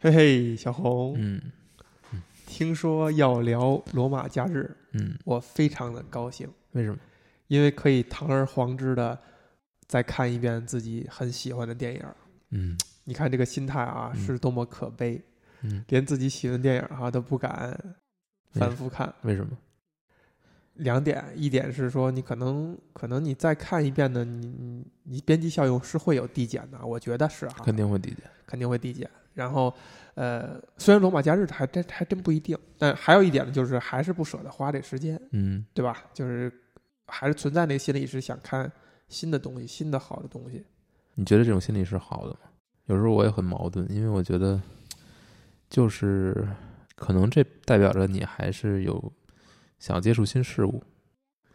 嘿嘿，小红，嗯听说要聊罗马假日，嗯，我非常的高兴，为什么？因为可以堂而皇之的再看一遍自己很喜欢的电影。嗯你看这个心态啊，嗯是多么可悲，嗯，连自己喜欢的电影哈、都不敢反复看。为什么？两点，一点是说你可能可能你再看一遍呢，你你你边际效用是会有递减的，我觉得是哈，肯定会递减。肯定会递减。然后，呃，虽然罗马假日还真还真不一定，但还有一点呢，就是还是不舍得花这时间，嗯对吧？就是还是存在那个心理是想看新的东西，新的好的东西。你觉得这种心理是好的吗？有时候我也很矛盾，因为我觉得，就是可能这代表着你还是有想要接触新事物，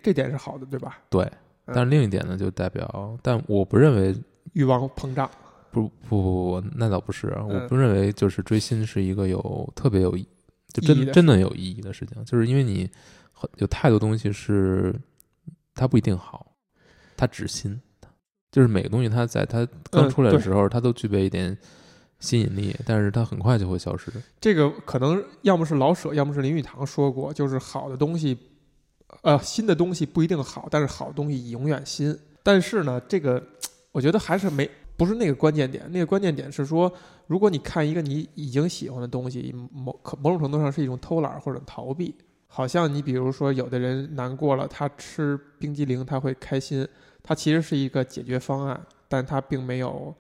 这点是好的，对吧？对。嗯但另一点呢，就代表，但我不认为，欲望膨胀，不不不不，那倒不是啊，我嗯。不认为就是追星是一个有特别有意，就真真的有意义的事情，就是因为你有太多东西是它不一定好，它只新，就是每个东西它在它刚嗯出来的时候，它都具备一点吸引力，但是它很快就会消失。这个可能要么是老舍，要么是林语堂说过，就是好的东西，呃，新的东西不一定好，但是好东西永远新。但是呢，这个我觉得还是没不是那个关键点，那个关键点是说，如果你看一个你已经喜欢的东西，某可某种程度上是一种偷懒或者逃避。好像你比如说，有的人难过了，他吃冰激凌他会开心，它其实是一个解决方案，但他并没有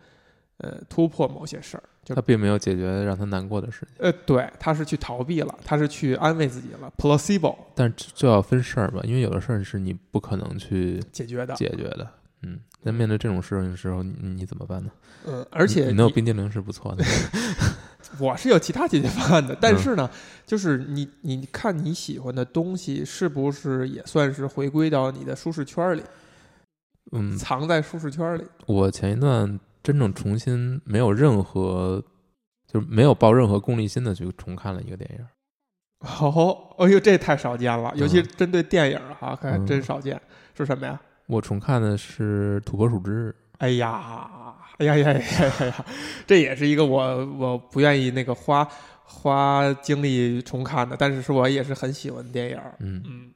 呃突破某些事儿。就他并没有解决让他难过的事情，呃，对，他是去逃避了，他是去安慰自己了，placebo 但是就要分事儿吧，因为有的事儿是你不可能去解决的。解决的。嗯，在面对这种事情的时候，你你怎么办呢？嗯，而且你你能有冰激凌是不错的。我是有其他解决方案的，但嗯是呢，就是你你看你喜欢的东西是不是也算是回归到你的舒适圈里，嗯，藏在舒适圈里？我前一段真正重新没有任何，就是没有抱任何功利心的去重看了一个电影。哦，哎呦，这太少见了，尤其嗯针对电影哈，可还嗯真少见。是什么呀？我重看的是《土拨鼠之日哎呀，哎呀呀呀呀呀！这也是一个我我不愿意那个花花精力重看的，但是是我也是很喜欢的电影。》。嗯嗯，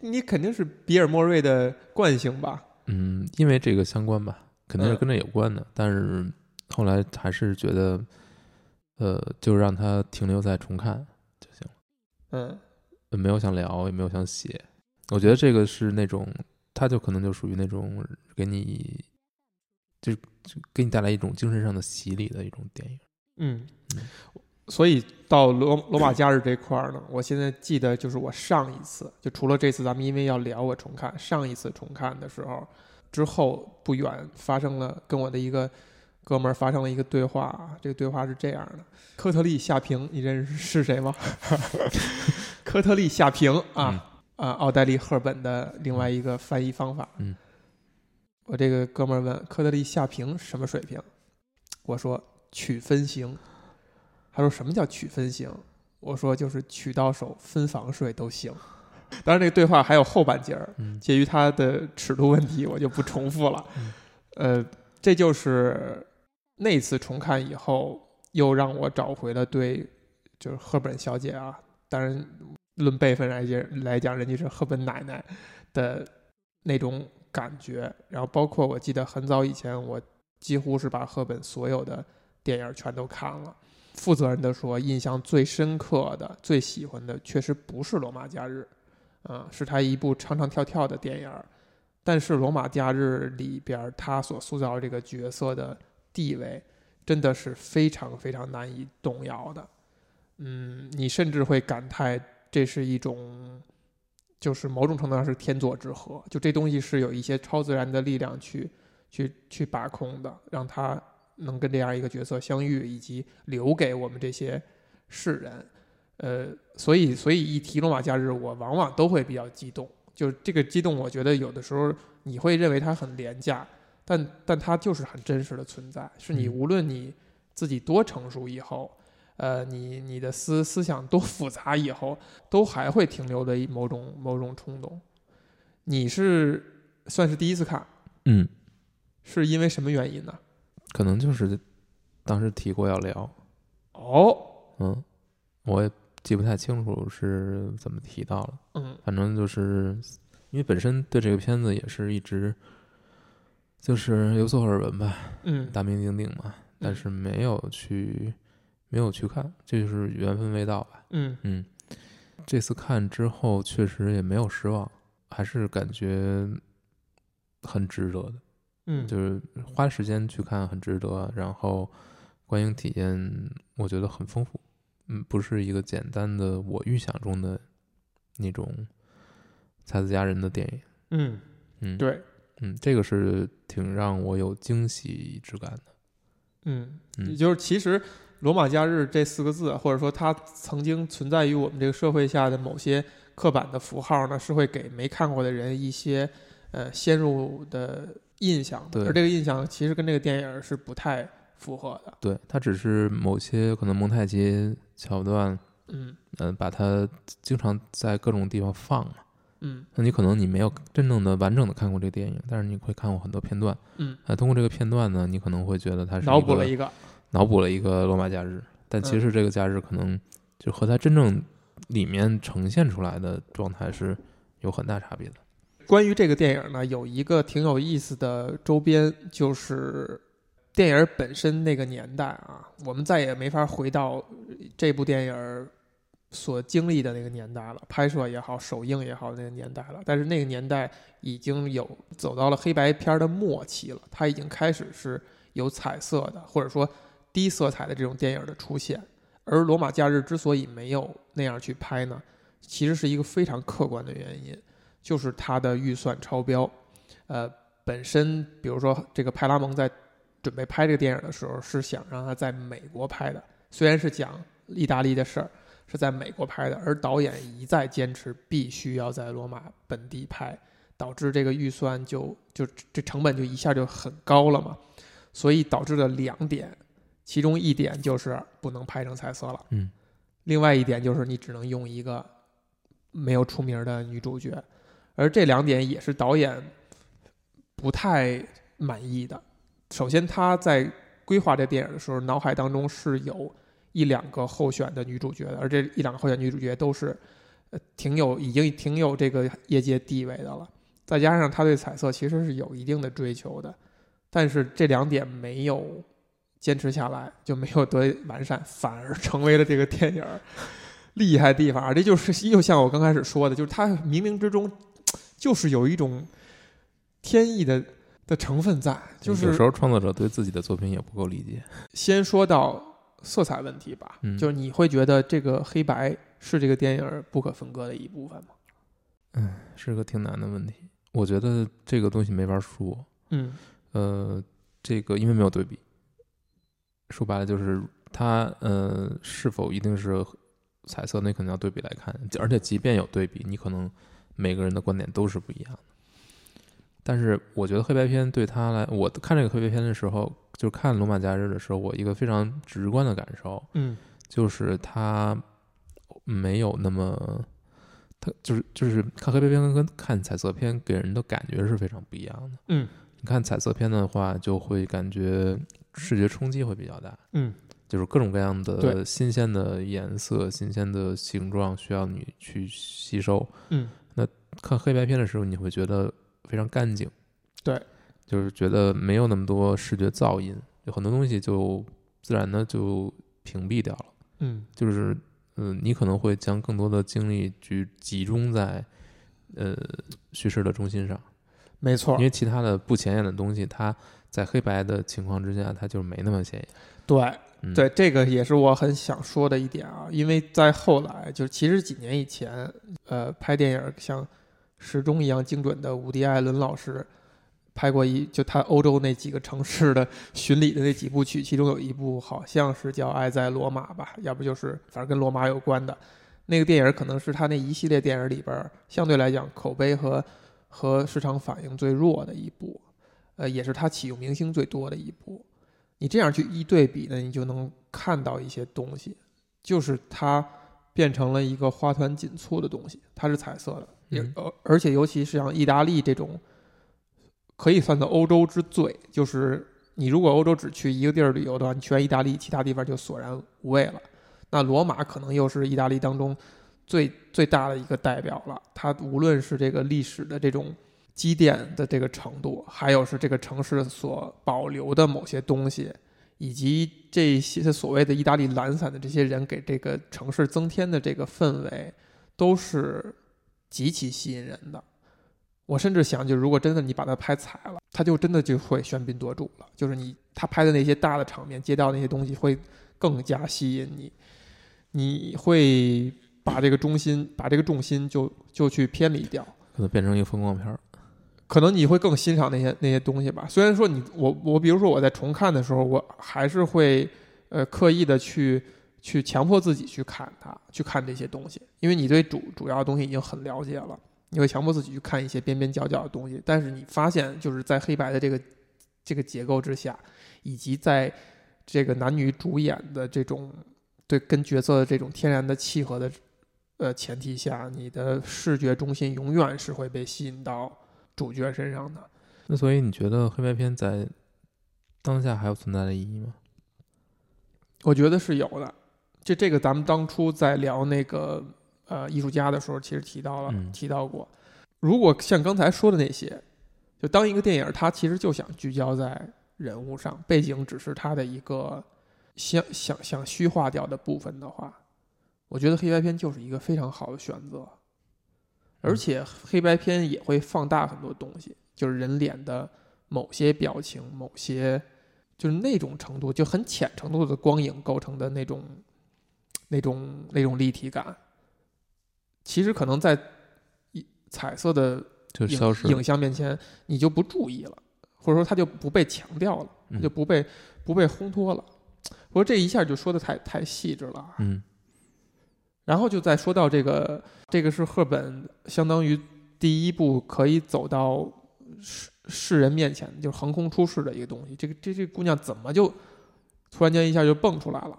你肯定是比尔莫瑞的惯性吧？嗯，因为这个相关吧，肯定是嗯跟这有关的。但是后来还是觉得，呃，就让它停留在重看就行了。嗯呃没有想聊，也没有想写。我觉得这个是那种，它就可能就属于那种给你，就就给你带来一种精神上的洗礼的一种电影。嗯嗯，所以到罗罗马假日这块儿呢，我现在记得就是我上一次，就除了这次咱们因为要聊我重看，上一次重看的时候，之后不远发生了跟我的一个哥们儿发生了一个对话啊，这个对话是这样的：科特利夏平，你认识是谁吗？科特利夏平啊。啊，奥黛丽·赫本的另外一个翻译方法。嗯，我这个哥们儿问科特利·夏平什么水平？我说取分型。他说什么叫取分型？我说就是取到手分房睡都行。当然，这个对话还有后半截儿，嗯介于它的尺度问题，我就不重复了。嗯 呃，这就是那次重看以后，又让我找回了对就是赫本小姐啊，当然论辈分来讲来讲，人家是赫本奶奶的那种感觉。然后包括我记得很早以前，我几乎是把赫本所有的电影全都看了。负责任的说，印象最深刻的、最喜欢的，确实不是《罗马假日》，啊、是他一部唱唱跳跳的电影。但是《罗马假日》里边他所塑造这个角色的地位，真的是非常非常难以动摇的。嗯，你甚至会感叹，这是一种，就是某种程度上是天作之合。就这东西是有一些超自然的力量去去去把控的，让他能跟这样一个角色相遇，以及留给我们这些世人。呃，所以所以一提罗马假日，我往往都会比较激动。就这个激动，我觉得有的时候你会认为它很廉价，但但它就是很真实的存在。是你嗯无论你自己多成熟以后，呃，你你的思思想多复杂以后，都还会停留的一某种某种冲动。你是算是第一次看，嗯，是因为什么原因呢？可能就是当时提过要聊，哦，嗯，我也记不太清楚是怎么提到了，嗯。反正就是因为本身对这个片子也是一直就是有所耳闻吧，嗯。大名鼎鼎嘛，但是没有去没有去看，这就是缘分未到吧。嗯。嗯，这次看之后确实也没有失望，还是感觉很值得的。嗯，就是花时间去看很值得，然后观影体验我觉得很丰富，嗯，不是一个简单的我预想中的那种才子佳人的电影，嗯。嗯，，对，嗯，这个是挺让我有惊喜之感的，嗯，也嗯。就是其实“罗马假日”这四个字，或者说它曾经存在于我们这个社会下的某些刻板的符号呢，是会给没看过的人一些呃先入的印象的，对。而这个印象其实跟这个电影是不太符合的。对，它只是某些可能蒙太奇桥段，嗯。嗯、把它经常在各种地方放嘛，嗯。那你可能你没有真正的完整的看过这个电影，但是你会看过很多片段，嗯，啊，通过这个片段呢，你可能会觉得它是脑补了一个，脑补了一个罗马假日，但其嗯实这个假日可能就和它真正里面呈现出来的状态是有很大差别的。关于这个电影呢，有一个挺有意思的周边，就是电影本身那个年代啊，我们再也没法回到这部电影所经历的那个年代了，拍摄也好，首映也好，那个年代了。但是那个年代已经有走到了黑白片的末期了，它已经开始是有彩色的，或者说低色彩的这种电影的出现。而《罗马假日》之所以没有那样去拍呢，其实是一个非常客观的原因。就是它的预算超标。呃，本身比如说这个派拉蒙在准备拍这个电影的时候，是想让他在美国拍的，虽然是讲意大利的事儿，是在美国拍的，而导演一再坚持必须要在罗马本地拍，导致这个预算就就这成本就一下就很高了嘛，所以导致了两点，其中一点就是不能拍成彩色了，嗯，另外一点就是你只能用一个没有出名的女主角，而这两点也是导演不太满意的。首先，他在规划这电影的时候，脑海当中是有一两个候选的女主角的，而这一两个候选女主角都是呃挺有已经挺有这个业界地位的了。再加上他对彩色其实是有一定的追求的，但是这两点没有坚持下来，就没有得完善，反而成为了这个电影儿 厉害的地方。这就是又像我刚开始说的，就是它冥冥之中就是有一种天意的的成分在。就是有时候创作者对自己的作品也不够理解。先说到色彩问题吧，嗯就是你会觉得这个黑白是这个电影儿不可分割的一部分吗？嗯，是个挺难的问题。我觉得这个东西没法说。嗯呃，这个因为没有对比，说白了就是它呃是否一定是彩色，那可能要对比来看。而且即便有对比，你可能每个人的观点都是不一样的。但是我觉得黑白片对他来，我看这个黑白片的时候，就看《罗马假日》的时候，我一个非常直观的感受嗯就是它没有那么，它就是就是看黑白片跟看彩色片给人的感觉是非常不一样的。嗯你看彩色片的话，就会感觉视觉冲击会比较大，嗯。就是各种各样的新鲜的颜色、新鲜的形状需要你去吸收。嗯。那看黑白片的时候，你会觉得非常干净，对，就是觉得没有那么多视觉噪音，有很多东西就自然的就屏蔽掉了。嗯。就是，嗯、你可能会将更多的精力去集中在，呃，叙事的中心上，没错因，为其他的不显眼的东西，它在黑白的情况之下，它就没那么显眼。对。嗯、对，这个也是我很想说的一点啊，因为在后来，就是其实几年以前，呃，拍电影像时钟一样精准的伍迪·艾伦老师拍过一，就他欧洲那几个城市的巡礼的那几部曲，其中有一部好像是叫《爱在罗马》吧，要不就是反正跟罗马有关的那个电影，可能是他那一系列电影里边儿相对来讲口碑和和市场反应最弱的一部，呃，也是他启用明星最多的一部。你这样去一对比呢，你就能看到一些东西，就是它变成了一个花团锦簇的东西，它是彩色的，也嗯而而且尤其是像意大利这种，可以算作欧洲之最，就是你如果欧洲只去一个地儿旅游的话，你去完意大利，其他地方就索然无味了。那罗马可能又是意大利当中最最大的一个代表了。它无论是这个历史的这种积淀的这个程度，还有是这个城市所保留的某些东西，以及这些所谓的意大利懒散的这些人给这个城市增添的这个氛围，都是极其吸引人的。我甚至想，就如果真的你把它拍彩了，它就真的就会喧宾夺主了。就是你他拍的那些大的场面、街道那些东西，会更加吸引你。你会把这个中心、把这个重心就就去偏离掉，可能变成一个风光片儿。可能你会更欣赏那些那些东西吧。虽然说你我我，比如说我在重看的时候，我还是会呃刻意的去去强迫自己去看它，去看这些东西，因为你对主主要的东西已经很了解了。你会强迫自己去看一些边边角角的东西，但是你发现就是在黑白的这个这个结构之下，以及在这个男女主演的这种对跟角色的这种天然的契合的呃前提下，你的视觉中心永远是会被吸引到主角身上的。那所以你觉得黑白片在当下还有存在的意义吗？我觉得是有的。就这个，咱们当初在聊那个。呃，艺术家的时候其实提到了，提到过，如果像刚才说的那些，就当一个电影，它其实就想聚焦在人物上，背景只是它的一个想想想虚化掉的部分的话，我觉得黑白片就是一个非常好的选择，而且黑白片也会放大很多东西，就是人脸的某些表情，某些就是那种程度，就很浅程度的光影构成的那种那种那种立体感。其实可能在彩色的影影像面前，你就不注意了，或者说它就不被强调了，就不被不被烘托了。不过这一下就说的太太细致了。嗯。然后就再说到这个，这个是赫本相当于第一部可以走到世世人面前，就是横空出世的一个东西。这个这这姑娘怎么就突然间一下就蹦出来了？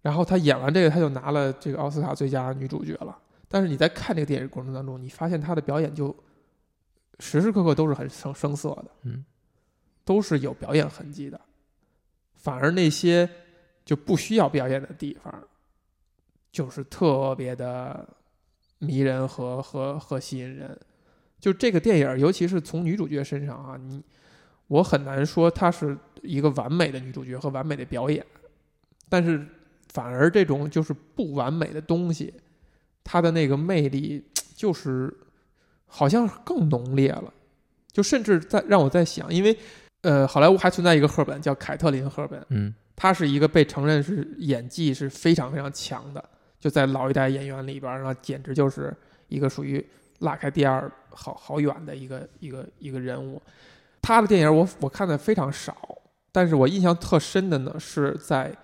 然后她演完这个，她就拿了这个奥斯卡最佳女主角了。但是你在看这个电影过程当中，你发现她的表演就时时刻刻都是很生生涩的，嗯，都是有表演痕迹的。反而那些就不需要表演的地方，就是特别的迷人和和和吸引人。就这个电影，尤其是从女主角身上啊，你我很难说她是一个完美的女主角和完美的表演，但是反而这种就是不完美的东西。他的那个魅力就是，好像更浓烈了，就甚至在让我在想，因为，呃，好莱坞还存在一个赫本叫凯特琳·赫本，嗯，她是一个被承认是演技是非常非常强的，就在老一代演员里边，然后简直就是一个属于拉开第二好好远的一个一个一个人物。他的电影我我看的非常少，但是我印象特深的呢是在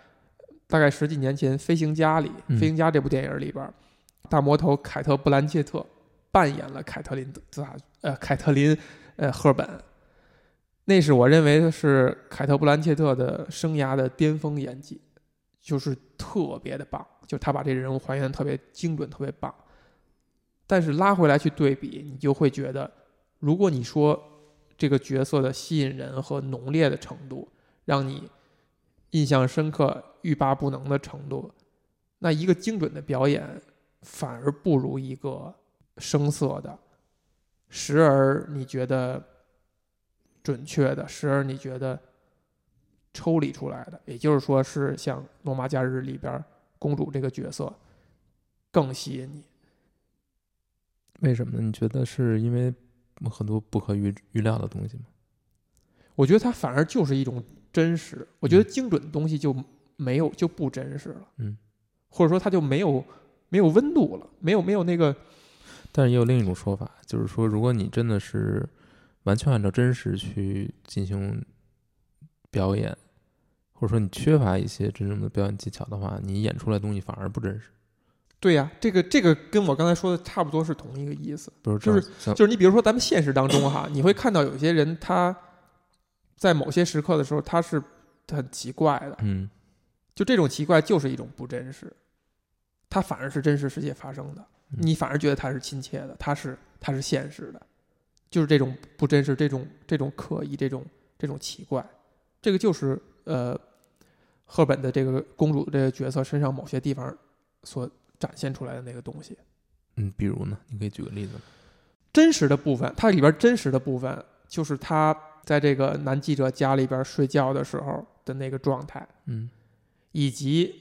大概十几年前《飞行家》里，《飞行家》这部电影里边。大魔头凯特·布兰切特扮演了凯特琳·呃，凯特琳，呃，赫本。那是我认为是凯特·布兰切特的生涯的巅峰演技，就是特别的棒，就他把这人物还原的特别精准，特别棒。但是拉回来去对比，你就会觉得，如果你说这个角色的吸引人和浓烈的程度，让你印象深刻、欲罢不能的程度，那一个精准的表演。反而不如一个生色的，时而你觉得准确的，时而你觉得抽离出来的，也就是说，是像《罗马假日》里边公主这个角色更吸引你。为什么呢？你觉得是因为很多不可预预料的东西吗？我觉得它反而就是一种真实。我觉得精准的东西就没有就不真实了。嗯，或者说它就没有。没有温度了，没有没有那个，但是也有另一种说法，就是说，如果你真的是完全按照真实去进行表演，或者说你缺乏一些真正的表演技巧的话，你演出来东西反而不真实。对呀，这个这个跟我刚才说的差不多是同一个意思，就是就是你比如说咱们现实当中哈，你会看到有些人他在某些时刻的时候他是很奇怪的，嗯，就这种奇怪就是一种不真实。它反而是真实世界发生的，你反而觉得它是亲切的，它是它是现实的，就是这种不真实，这种这种刻意，这种这种奇怪，这个就是呃，赫本的这个公主这个角色身上某些地方所展现出来的那个东西。嗯，比如呢？你可以举个例子吗？真实的部分，它里边真实的部分就是他在这个男记者家里边睡觉的时候的那个状态，嗯以及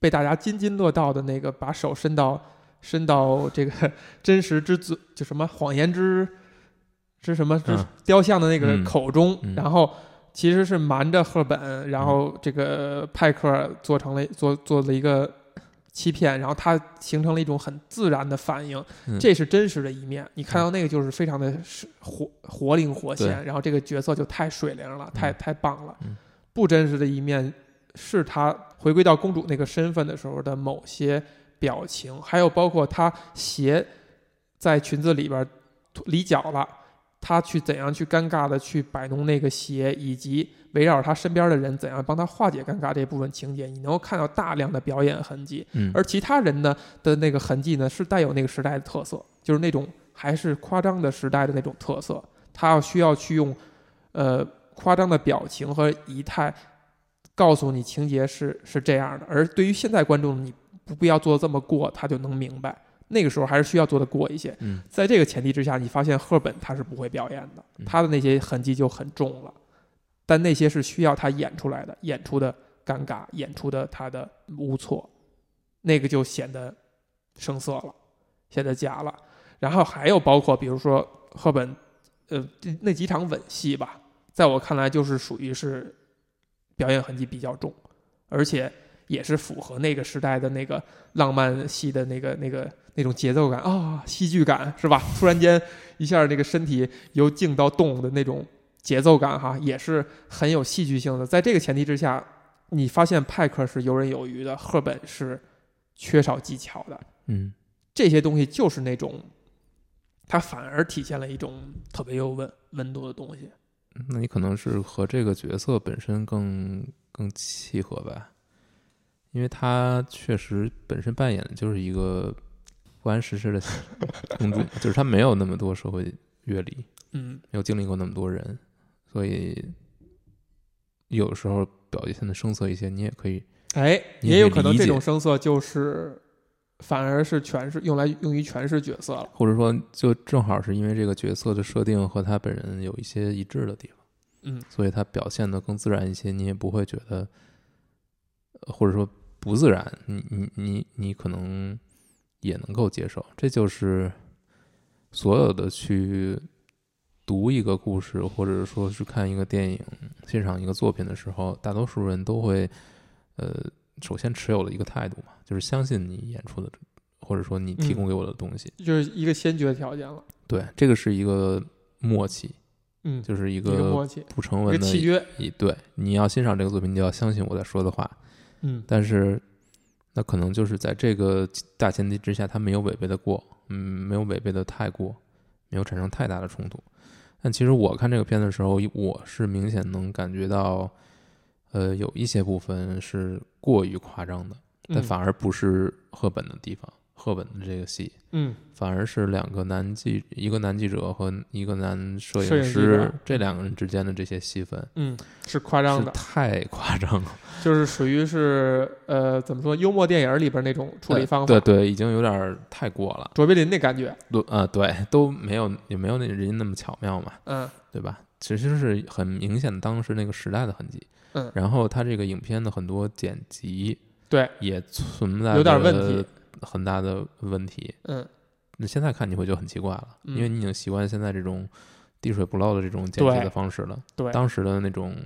被大家津津乐道的那个把手伸到伸到这个真实之嘴，就什么谎言之之什么之嗯雕像的那个嗯口中，嗯然后其实是瞒着赫本，然后这个派克做成了做做了一个欺骗，然后他形成了一种很自然的反应，嗯。这是真实的一面。你看到那个就是非常的是活活灵活现，然后这个角色就太水灵了，太嗯。太棒了。嗯。不真实的一面是他回归到公主那个身份的时候的某些表情，还有包括他鞋在裙子里边离脚了，她去怎样去尴尬的去摆弄那个鞋，以及围绕他身边的人怎样帮他化解尴尬这部分情节，你能够看到大量的表演痕迹。嗯，而其他人呢的那个痕迹呢，是带有那个时代的特色，就是那种还是夸张的时代的那种特色。他要需要去用，呃，夸张的表情和仪态，告诉你情节是是这样的。而对于现在观众，你不必要做的这么过，他就能明白。那个时候还是需要做的过一些。嗯在这个前提之下，你发现赫本他是不会表演的，嗯他的那些痕迹就很重了。但那些是需要他演出来的，演出的尴尬，演出的他的无措，那个就显得生涩了，显得假了。然后还有包括比如说赫本，呃，那几场吻戏吧，在我看来就是属于是表演痕迹比较重，而且也是符合那个时代的那个浪漫戏的那个那个那种节奏感啊、戏剧感是吧？突然间一下那个身体由静到动的那种节奏感哈，也是很有戏剧性的。在这个前提之下，你发现派克是游刃有余的，赫本是缺少技巧的。嗯这些东西就是那种，它反而体现了一种特别有温温度的东西。那你可能是和这个角色本身更更契合吧，因为他确实本身扮演的就是一个不谙世事的公主，就是他没有那么多社会阅历，嗯没有经历过那么多人，所以有时候表现的生涩一些，你也可以，哎，也也有可能这种生涩就是，反而是诠释用来用于诠释角色了。或者说就正好是因为这个角色的设定和他本人有一些一致的地方。嗯所以他表现的更自然一些，你也不会觉得，呃或者说不自然，你你你你可能也能够接受。这就是所有的去读一个故事，或者说是看一个电影、欣赏一个作品的时候，大多数人都会，呃，首先持有的一个态度嘛，就是相信你演出的，或者说你提供给我的东西。就是一个先决条件了。对，这个是一个默契，嗯，就是一一个不成一文的契约。一对，你要欣赏这个作品，你就要相信我在说的话。嗯但是，那可能就是在这个大前提之下，他没有违背的过，嗯，没有违背的太过，没有产生太大的冲突。但其实我看这个片的时候，我是明显能感觉到，呃，有一些部分是过于夸张的，但嗯反而不是赫本的地方。赫本的这个戏，嗯。反而是两个男记，一个男记者和一个男摄摄影师这两个人之间的这些戏份，嗯，是夸张的，太夸张了，就是属于是呃怎么说幽默电影里边那种处理方法。对对，已经有点太过了，卓别林那感觉。对啊、对，都没有也没有那人家那么巧妙嘛，嗯。对吧？其实是很明显的当时那个时代的痕迹。嗯。然后他这个影片的很多剪辑对，也存在有点问题很大的问题。嗯那现在看你会觉得很奇怪了，嗯因为你已经习惯现在这种滴水不漏的这种剪辑的方式了。对。当时的那种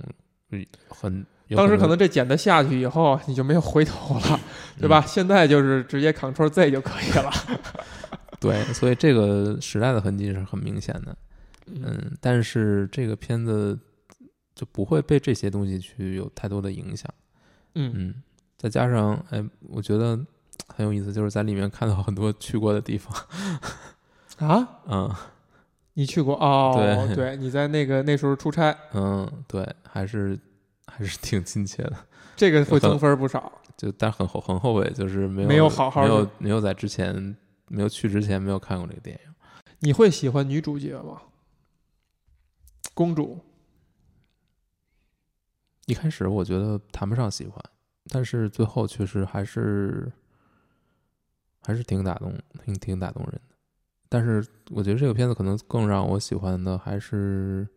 嗯很，当时可能这剪的下去以后，你就没有回头了，对吧？现在就是直接 Ctrl Z 就可以了。对，所以这个时代的痕迹是很明显的。嗯嗯，但是这个片子就不会被这些东西去有太多的影响。嗯嗯，再加上哎，我觉得很有意思，就是在里面看到很多去过的地方。啊，嗯你去过哦？对你在那个那时候出差，嗯，对，还是还是挺亲切的。这个会增分不少。就但很后很后悔，就是没有没有好好没有没有在之前没有去之前没有看过这个电影。你会喜欢女主角吗？公主一开始我觉得谈不上喜欢，但是最后确实还是还是挺打动，挺挺打动人的。但是我觉得这个片子可能更让我喜欢的还是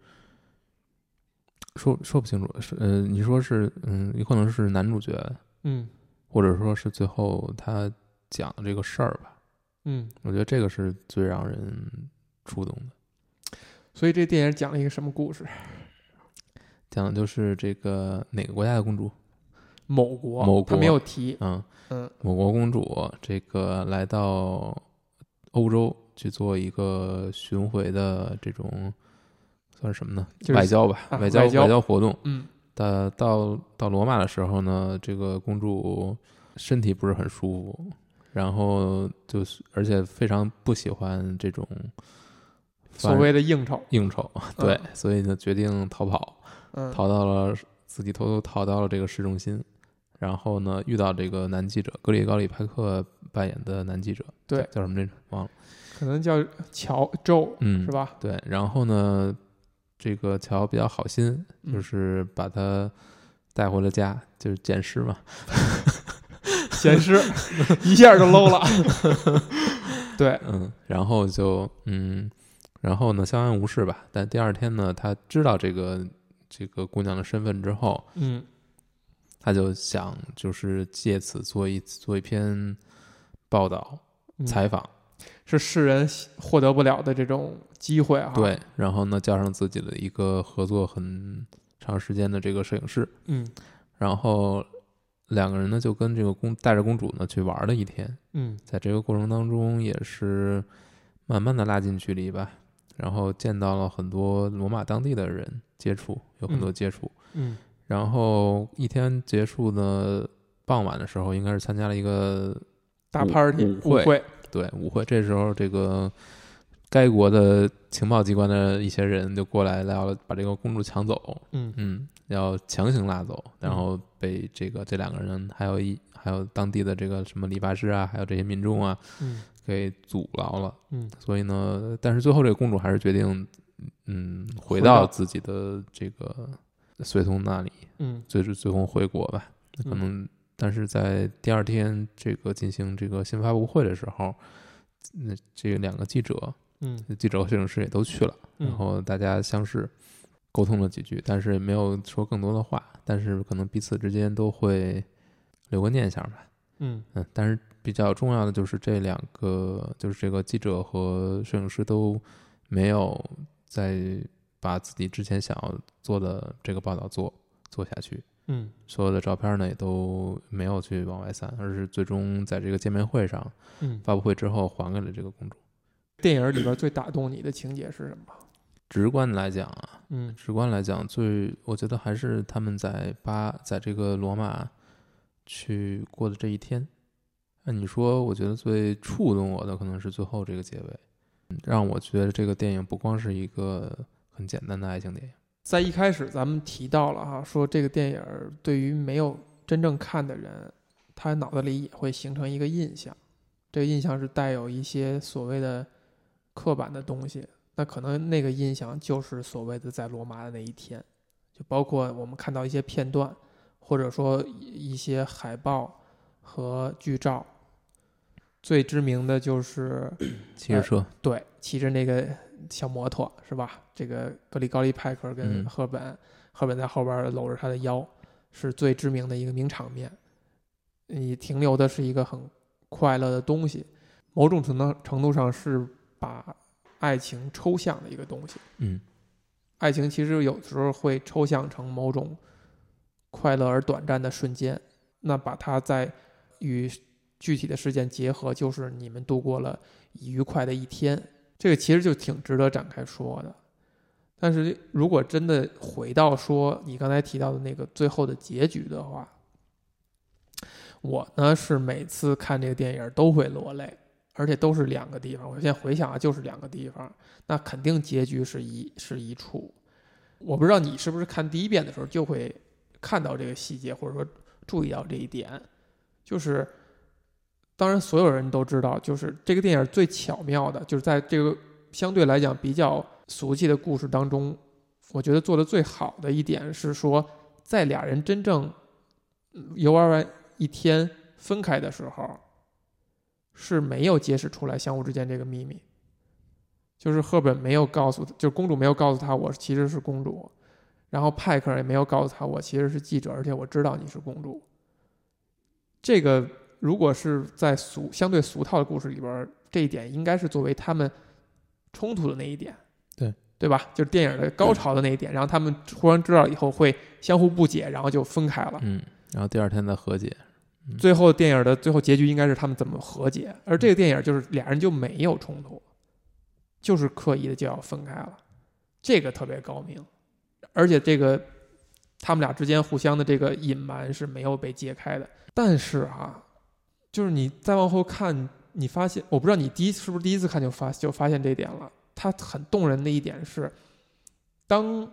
说说不清楚，是呃，你说是嗯，有可能是男主角，嗯或者说是最后他讲的这个事儿吧。嗯，我觉得这个是最让人触动的。所以这电影讲了一个什么故事？讲的就是这个哪个国家的公主？某国，某国他没有提。嗯，嗯某国公主这个来到欧洲去做一个巡回的这种算是什么呢？就是外交吧，啊外交外交活动。嗯到到到罗马的时候呢，这个公主身体不是很舒服，然后就是而且非常不喜欢这种所谓的应酬。应酬，对，所以呢决定逃跑，嗯，逃到了自己偷偷逃到了这个市中心，然后呢遇到这个男记者格里高里派克扮演的男记者，对叫什么来着？忘了，可能叫乔周嗯，是吧？对，然后呢，这个乔比较好心，就嗯是把他带回了家，就是捡尸嘛，捡尸一下就 low 了。对，嗯，然后就嗯，然后呢相安无事吧。但第二天呢，他知道这个这个姑娘的身份之后，嗯他就想就是借此做一做一篇报道嗯。采访，是世人获得不了的这种机会啊。，对，然后呢叫上自己的一个合作很长时间的这个摄影师，嗯。然后两个人呢就跟这个公带着公主呢去玩了一天，嗯。在这个过程当中也是慢慢的拉近距离吧，然后见到了很多罗马当地的人接触，有很多嗯。接触，嗯然后一天结束的，傍晚的时候应该是参加了一个大 party 舞会会，对舞会，这时候这个该国的情报机关的一些人就过来要把这个公主抢走，嗯。嗯，要强行拉走，然后被这个这两个人还有一还有当地的这个什么理发师啊，还有这些民众啊嗯给阻挠了。嗯。所以呢，但是最后这个公主还是决定，嗯，回到自己的这个随从那里，嗯。最终最后回国吧。可嗯。能，但是在第二天这个进行这个新发布会的时候，那这两个记者，嗯。记者和摄影师也都去了，嗯。然后大家相识，沟通了几句，但是也没有说更多的话，但是可能彼此之间都会留个念想吧。嗯。嗯，但是比较重要的就是这两个，就是这个记者和摄影师都没有再把自己之前想要做的这个报道做做下去，嗯所有的照片呢也都没有去往外散，而是最终在这个见面会上嗯。发布会之后还给了这个公主。电影里边最打动你的情节是什么？直观来讲啊，嗯直观来讲，最我觉得还是他们在巴在这个罗马去过的这一天。那你说，我觉得最触动我的可能是最后这个结尾，嗯让我觉得这个电影不光是一个很简单的爱情电影。在一开始咱们提到了哈，说这个电影对于没有真正看的人，他脑子里也会形成一个印象，这个印象是带有一些所谓的刻板的东西。那可能那个印象就是所谓的在罗马的那一天，就包括我们看到一些片段，或者说一些海报和剧照。最知名的就是 汽车车，对，骑着那个小摩托是吧？这个格里高利派克跟嗯赫本，赫本在后边搂着他的腰，是最知名的一个名场面。你停留的是一个很快乐的东西，某种程度程度上是把爱情抽象的一个东西。嗯爱情其实有时候会抽象成某种快乐而短暂的瞬间，那把它在与具体的事件结合，就是你们度过了愉快的一天。这个其实就挺值得展开说的。但是如果真的回到说你刚才提到的那个最后的结局的话，我呢是每次看这个电影都会落泪，而且都是两个地方。我现在回想啊，就是两个地方。那肯定结局是一是一处。我不知道你是不是看第一遍的时候就会看到这个细节，或者说注意到这一点，就是当然所有人都知道，就是这个电影最巧妙的，就是在这个相对来讲比较俗气的故事当中，我觉得做的最好的一点是说，在俩人真正游玩完一天分开的时候，是没有揭示出来相互之间这个秘密，就是赫本没有告诉，就是公主没有告诉他我其实是公主，然后派克也没有告诉他我其实是记者，而且我知道你是公主。这个如果是在俗相对俗套的故事里边，这一点应该是作为他们冲突的那一点，对。对吧？就是电影的高潮的那一点，然后他们忽然知道以后会相互不解，然后就分开了。嗯，然后第二天再和解，嗯。最后电影的最后结局应该是他们怎么和解，而这个电影就是俩人就没有冲突，就是刻意的就要分开了，这个特别高明，而且这个他们俩之间互相的这个隐瞒是没有被揭开的。但是啊，就是你再往后看，你发现我不知道你第一是不是第一次看就发就发现这点了。它很动人的一点是，当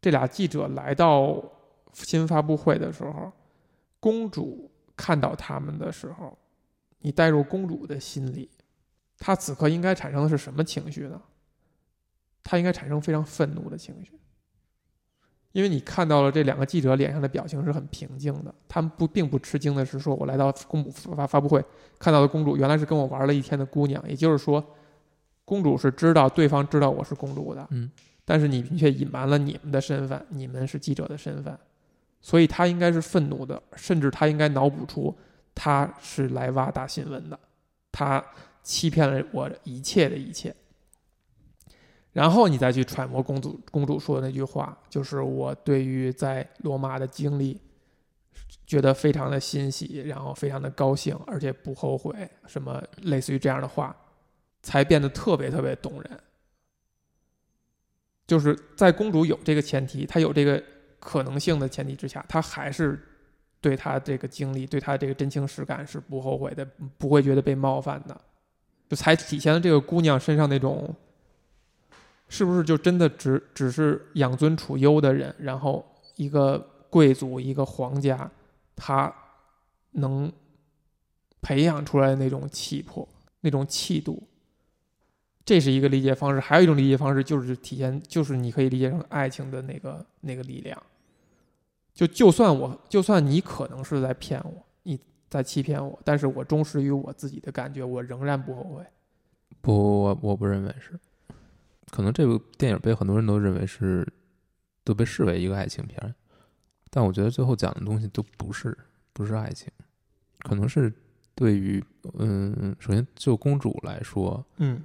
这俩记者来到新闻发布会的时候，公主看到他们的时候，你带入公主的心里，她此刻应该产生的是什么情绪呢？她应该产生非常愤怒的情绪，因为你看到了这两个记者脸上的表情是很平静的，他们不并不吃惊的是说，我来到公主发发布会看到的公主原来是跟我玩了一天的姑娘，也就是说，公主是知道对方知道我是公主的，嗯，但是你却隐瞒了你们的身份，你们是记者的身份，所以她应该是愤怒的，甚至她应该脑补出她是来挖大新闻的，她欺骗了我一切的一切。然后你再去揣摩公主公主说的那句话，就是我对于在罗马的经历，觉得非常的欣喜，然后非常的高兴，而且不后悔，什么类似于这样的话，才变得特别特别动人。就是在公主有这个前提，她有这个可能性的前提之下，她还是对她这个经历，对她这个真情实感是不后悔的，不会觉得被冒犯的，就才体现了这个姑娘身上那种，是不是就真的只只是养尊处优的人，然后一个贵族，一个皇家，他能培养出来那种气魄，那种气度。这是一个理解方式，还有一种理解方式就是体现，就是你可以理解成爱情的那个那个力量。就就算我，就算你可能是在骗我，你在欺骗我，但是我忠实于我自己的感觉，我仍然不后悔。不，我我不认为是，可能这部电影被很多人都认为是，都被视为一个爱情片儿，但我觉得最后讲的东西都不是不是爱情，可能是对于嗯，首先就公主来说，嗯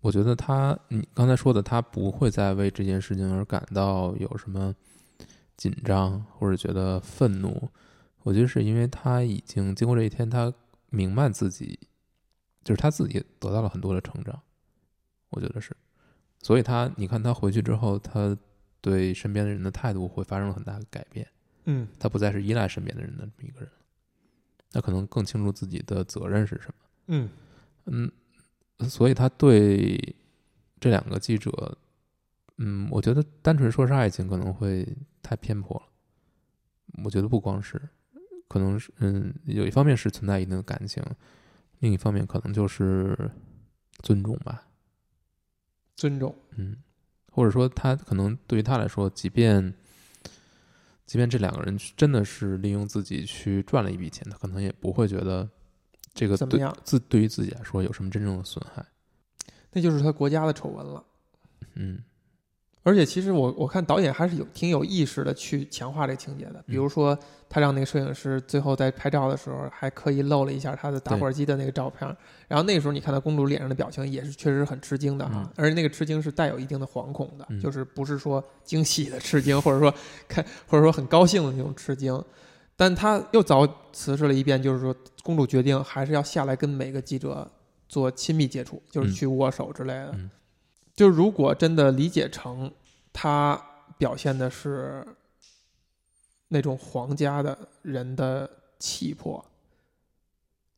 我觉得她你刚才说的，她不会再为这件事情而感到有什么紧张或者觉得愤怒，我觉得是因为她已经经过这一天，她明白自己，就是她自己得到了很多的成长，我觉得是，所以他你看他回去之后，他对身边的人的态度会发生了很大的改变，嗯他不再是依赖身边的人的这么一个人，他可能更清楚自己的责任是什么。嗯嗯，所以他对这两个记者，嗯，我觉得单纯说是爱情可能会太偏颇了。我觉得不光是，可能是嗯，有一方面是存在一定的感情，另一方面可能就是尊重吧。尊重。嗯，或者说他可能对于他来说，即便即便这两个人真的是利用自己去赚了一笔钱，他可能也不会觉得这个对怎么样自对于自己来说有什么真正的损害。那就是他国家的丑闻了。嗯而且其实我我看导演还是有挺有意识的去强化这情节的，比如说他让那个摄影师最后在拍照的时候还刻意露了一下他的打火机的那个照片，然后那个时候你看到公主脸上的表情也是确实很吃惊的哈，嗯。而且那个吃惊是带有一定的惶恐的，嗯。就是不是说惊喜的吃惊，或者说看或者说很高兴的那种吃惊，但他又早辞示了一遍，就是说公主决定还是要下来跟每个记者做亲密接触，就是嗯。去握手之类的。嗯。就如果真的理解成他表现的是那种皇家的人的气魄，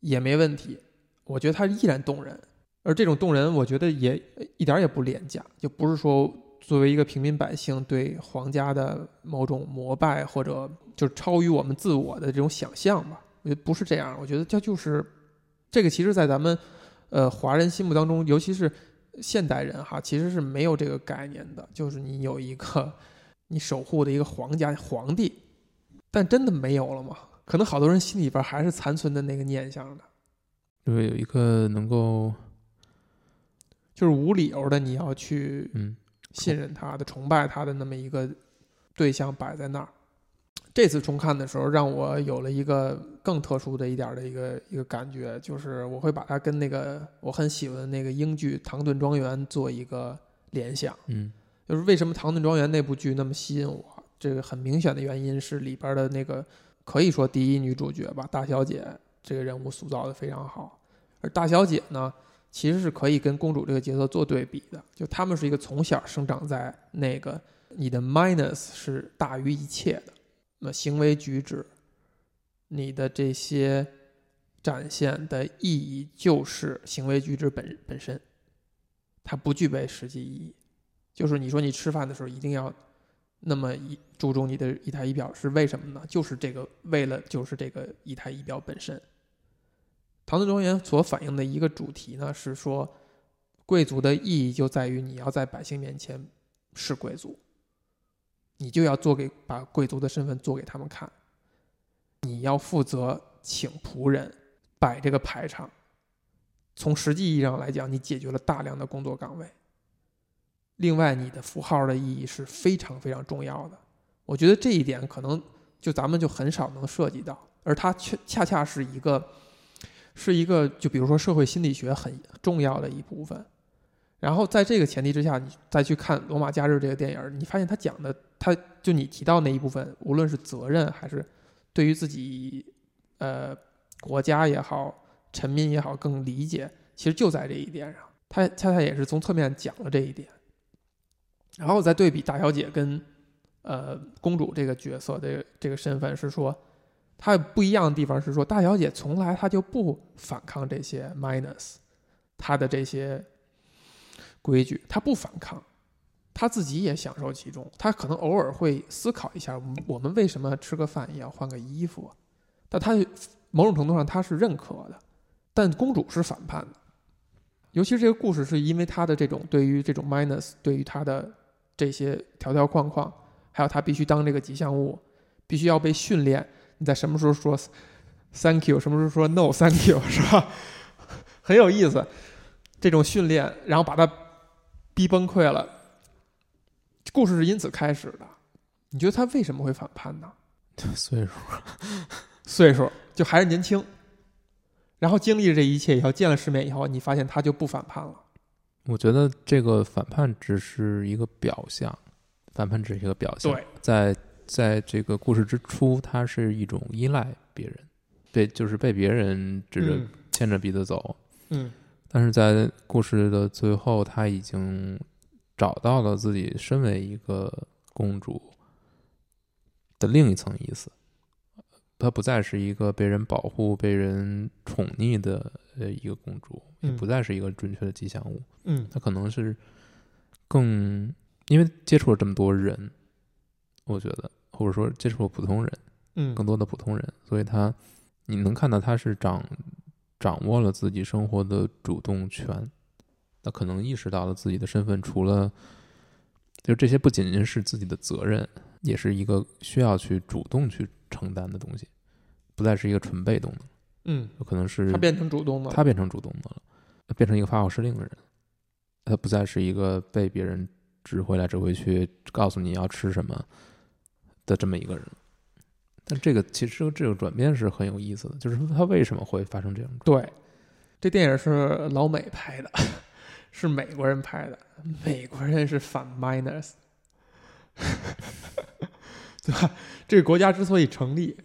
也没问题。我觉得他依然动人，而这种动人，我觉得也一点也不廉价，就不是说作为一个平民百姓对皇家的某种膜拜，或者就是超于我们自我的这种想象吧。我觉得不是这样，我觉得这就是这个，其实，在咱们呃华人心目当中，尤其是现代人哈，其实是没有这个概念的。就是你有一个你守护的一个皇家皇帝，但真的没有了吗？可能好多人心里边还是残存的那个念想的，就是有一个能够就是无理由的你要去嗯信任他的、崇拜他的那么一个对象摆在那儿。这次重看的时候，让我有了一个更特殊的一点儿的一个一个感觉，就是我会把它跟那个我很喜欢的那个英剧《唐顿庄园》做一个联想。嗯就是为什么《唐顿庄园》那部剧那么吸引我？这个很明显的原因是里边的那个可以说第一女主角吧，大小姐这个人物塑造的非常好。而大小姐呢，其实是可以跟公主这个角色做对比的，就她们是一个从小生长在那个你的 minus 是大于一切的，那行为举止，你的这些展现的意义就是行为举止本本身，它不具备实际意义。就是你说你吃饭的时候一定要那么一注重你的仪态仪表，是为什么呢？就是这个为了就是这个仪态仪表本身。唐顿庄园所反映的一个主题呢，是说贵族的意义就在于你要在百姓面前是贵族，你就要做给把贵族的身份做给他们看，你要负责请仆人摆这个排场。从实际意义上来讲，你解决了大量的工作岗位。另外，你的符号的意义是非常非常重要的。我觉得这一点可能就咱们就很少能涉及到，而它却恰恰是一个，是一个就比如说社会心理学很重要的一部分。然后在这个前提之下，你再去看《罗马假日》这个电影，你发现他讲的，他就你提到那一部分，无论是责任还是对于自己呃国家也好、臣民也好更理解，其实就在这一点上。他恰恰也是从侧面讲了这一点。然后再对比大小姐跟呃公主这个角色的这个身份，是说她不一样的地方是说，大小姐从来她就不反抗这些 minus，她的这些规矩，他不反抗，他自己也享受其中，他可能偶尔会思考一下，我们为什么吃个饭也要换个衣服？但他某种程度上他是认可的，但公主是反叛的。尤其是这个故事，是因为她的这种对于这种 minus，对于她的这些条条框框，还有他必须当这个吉祥物，必须要被训练。你在什么时候说 “thank you”，什么时候说 “no thank you”，是吧？很有意思，这种训练，然后把它逼崩溃了。故事是因此开始的。你觉得他为什么会反叛呢？岁数，岁数就还是年轻，然后经历了这一切以后，见了世面以后，你发现他就不反叛了。我觉得这个反叛只是一个表象，反叛只是一个表象。对，在在这个故事之初，他是一种依赖别人，被就是被别人指着、嗯牵着鼻子走。嗯但是在故事的最后，他已经找到了自己身为一个公主的另一层意思。她不再是一个被人保护、被人宠溺的呃一个公主，也嗯不再是一个准确的吉祥物。嗯他可能是更因为接触了这么多人，我觉得，或者说接触了普通人，嗯更多的普通人，所以他你能看到他是掌掌握了自己生活的主动权，他可能意识到了自己的身份，除了就这些不仅仅是自己的责任，也是一个需要去主动去承担的东西，不再是一个纯被动的，嗯，有可能是他变成主动的了。他变成主动的了，变成一个发号施令的人，他不再是一个被别人指挥来指挥去，告诉你要吃什么的这么一个人。但这个其实这个转变是很有意思的，就是他为什么会发生这样对，这电影是老美拍的，是美国人拍的，美国人是反 minus，对吧？这个国家之所以成立，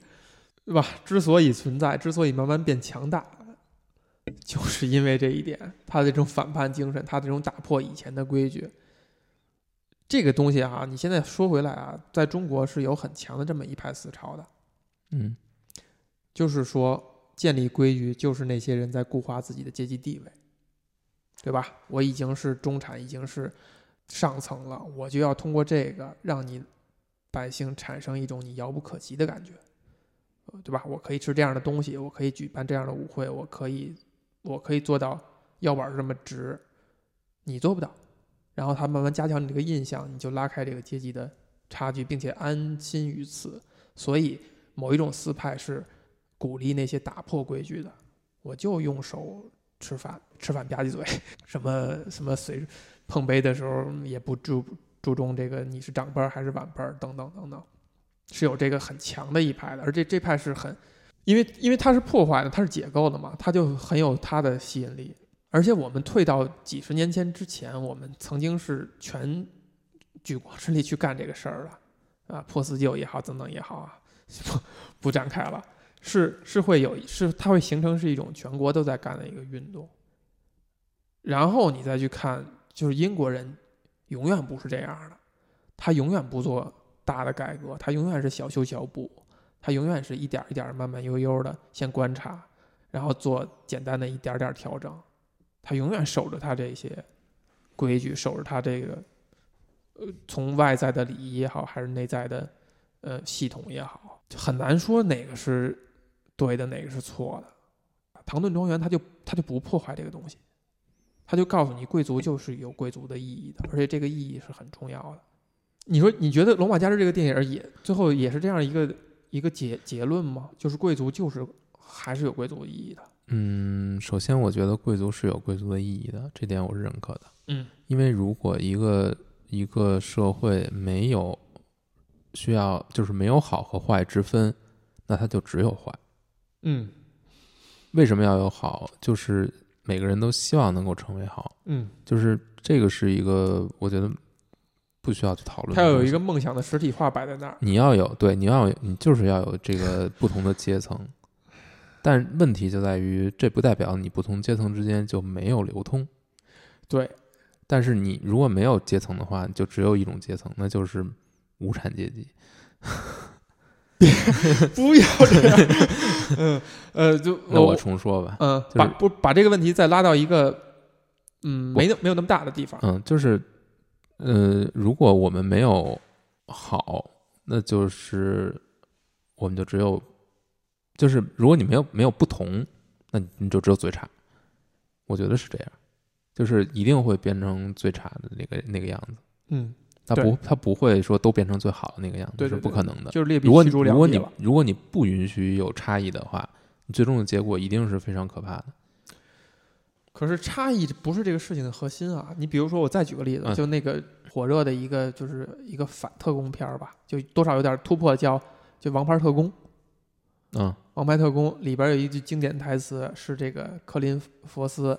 对吧？之所以存在，之所以慢慢变强大，就是因为这一点，他的这种反叛精神，他这种打破以前的规矩。这个东西啊，你现在说回来啊，在中国是有很强的这么一派思潮的，嗯就是说建立规矩就是那些人在固化自己的阶级地位，对吧？我已经是中产，已经是上层了，我就要通过这个让你百姓产生一种你遥不可及的感觉，对吧？我可以吃这样的东西，我可以举办这样的舞会，我可以，我可以做到腰板这么直，你做不到。然后他慢慢加强你这个印象，你就拉开这个阶级的差距，并且安心于此。所以，某一种司派是鼓励那些打破规矩的。我就用手吃饭，吃饭吧唧嘴，什么什么随碰杯的时候也不注注重这个你是长辈还是晚辈等等等等，是有这个很强的一派的。而这这派是很，因为因为它是破坏的，它是解构的嘛，它就很有它的吸引力。而且我们退到几十年前之前，我们曾经是全举国之力去干这个事儿的，啊，破四旧也好，等等也好啊，不 不展开了，是是会有，是它会形成是一种全国都在干的一个运动。然后你再去看，就是英国人永远不是这样的，他永远不做大的改革，他永远是小修小补，他永远是一点一点慢慢悠悠的先观察，然后做简单的一点点调整。他永远守着他这些规矩，守着他这个呃，从外在的礼仪也好，还是内在的呃系统也好，很难说哪个是对的，哪个是错的。唐顿庄园它就它就不破坏这个东西，它就告诉你，贵族就是有贵族的意义的，而且这个意义是很重要的。你说，你觉得《罗马假日》这个电影也最后也是这样一个一个结结论吗？就是贵族就是还是有贵族意义的。嗯，首先我觉得贵族是有贵族的意义的，这点我是认可的。嗯，因为如果一个一个社会没有需要，就是没有好和坏之分，那它就只有坏。嗯为什么要有好？就是每个人都希望能够成为好，嗯，就是这个是一个我觉得不需要去讨论的他东西。要有一个梦想的实体化摆在那儿。你要有对，你要有，你就是要有这个不同的阶层，但问题就在于，这不代表你不同阶层之间就没有流通。对，但是你如果没有阶层的话，就只有一种阶层，那就是无产阶级。不要这样。嗯呃，就那我重说吧，嗯，就是把不把这个问题再拉到一个嗯没那没有那么大的地方。嗯，就是，呃，如果我们没有好，那就是我们就只有，就是如果你没有没有不同，那你就只有最差。我觉得是这样，就是一定会变成最差的那个那个样子。嗯，对它不，它不会说都变成最好的那个样子，是对对对不可能的。就是劣币驱逐良如果你币。如果你不允许有差异的话，你最终的结果一定是非常可怕的。可是差异不是这个事情的核心啊！你比如说，我再举个例子，嗯就那个火热的一个就是一个反特工片儿吧，就多少有点突破，叫就《王牌特工》。嗯《王牌特工》里边有一句经典台词是这个克林·佛斯，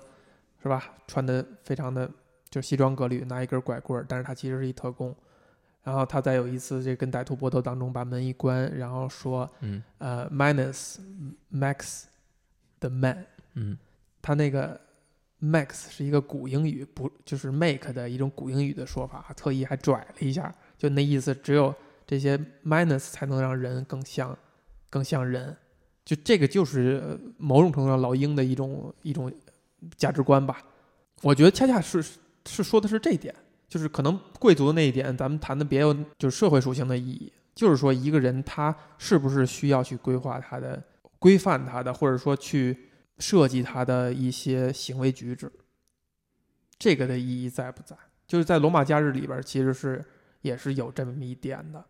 是吧？穿的非常的就西装革履，拿一根拐棍儿，但是他其实是一特工。然后他在有一次这跟歹徒搏斗当中把门一关，然后说嗯。呃 minus max the man，嗯。他那个 max 是一个古英语，不就是 make 的一种古英语的说法，特意还拽了一下，就那意思，只有这些 minus 才能让人更像更像人，就这个就是呃某种程度上老鹰的一种一种价值观吧。我觉得恰恰是是说的是这一点，就是可能贵族的那一点，咱们谈的别有就是社会属性的意义，就是说一个人他是不是需要去规划他的、规范他的，或者说去设计他的一些行为举止，这个的意义在不在？就是在《罗马假日》里边，其实是也是有这么一点的，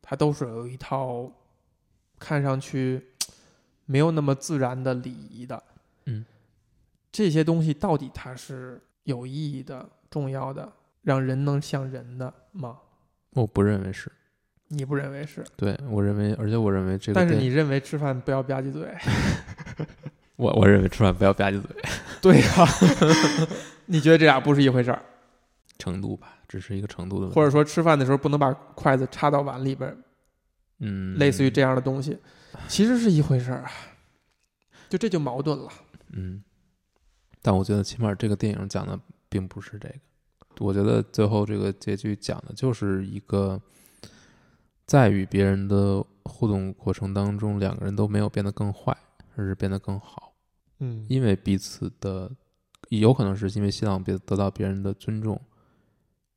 它都是有一套看上去没有那么自然的礼仪的。嗯，这些东西到底它是有意义的、重要的，让人能像人的吗？我不认为是。你不认为是？对我认为，而且我认为这个，但是你认为吃饭不要吧唧嘴？我我认为吃饭不要吧唧嘴，对呀、你觉得这俩不是一回事儿？程度吧，只是一个程度的问题。或者说吃饭的时候不能把筷子插到碗里边，嗯，类似于这样的东西，其实是一回事儿啊。就这就矛盾了。嗯，但我觉得起码这个电影讲的并不是这个，我觉得最后这个结局讲的就是一个在与别人的互动过程当中，两个人都没有变得更坏，而是变得更好，嗯。因为彼此的有可能是因为希望别得到别人的尊重，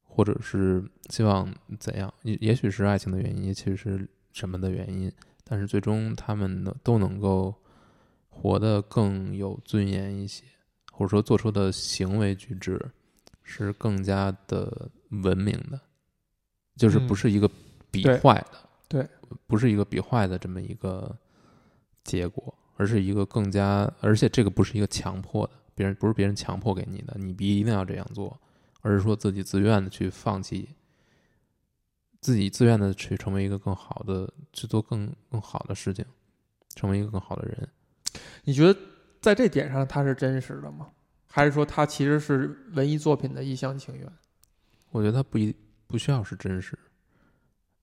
或者是希望怎样，也也许是爱情的原因，也许是什么的原因，但是最终他们呢都能够活得更有尊严一些，或者说做出的行为举止是更加的文明的，就是嗯不是一个、比坏的，对，不是一个比坏的这么一个结果，而是一个更加，而且这个不是一个强迫的，别人不是别人强迫给你的，你必一定要这样做，而是说自己自愿的去放弃，自己自愿的去成为一个更好的，去做更更好的事情，成为一个更好的人。你觉得在这点上它是真实的吗？还是说它其实是文艺作品的一厢情愿？我觉得它不一不需要是真实，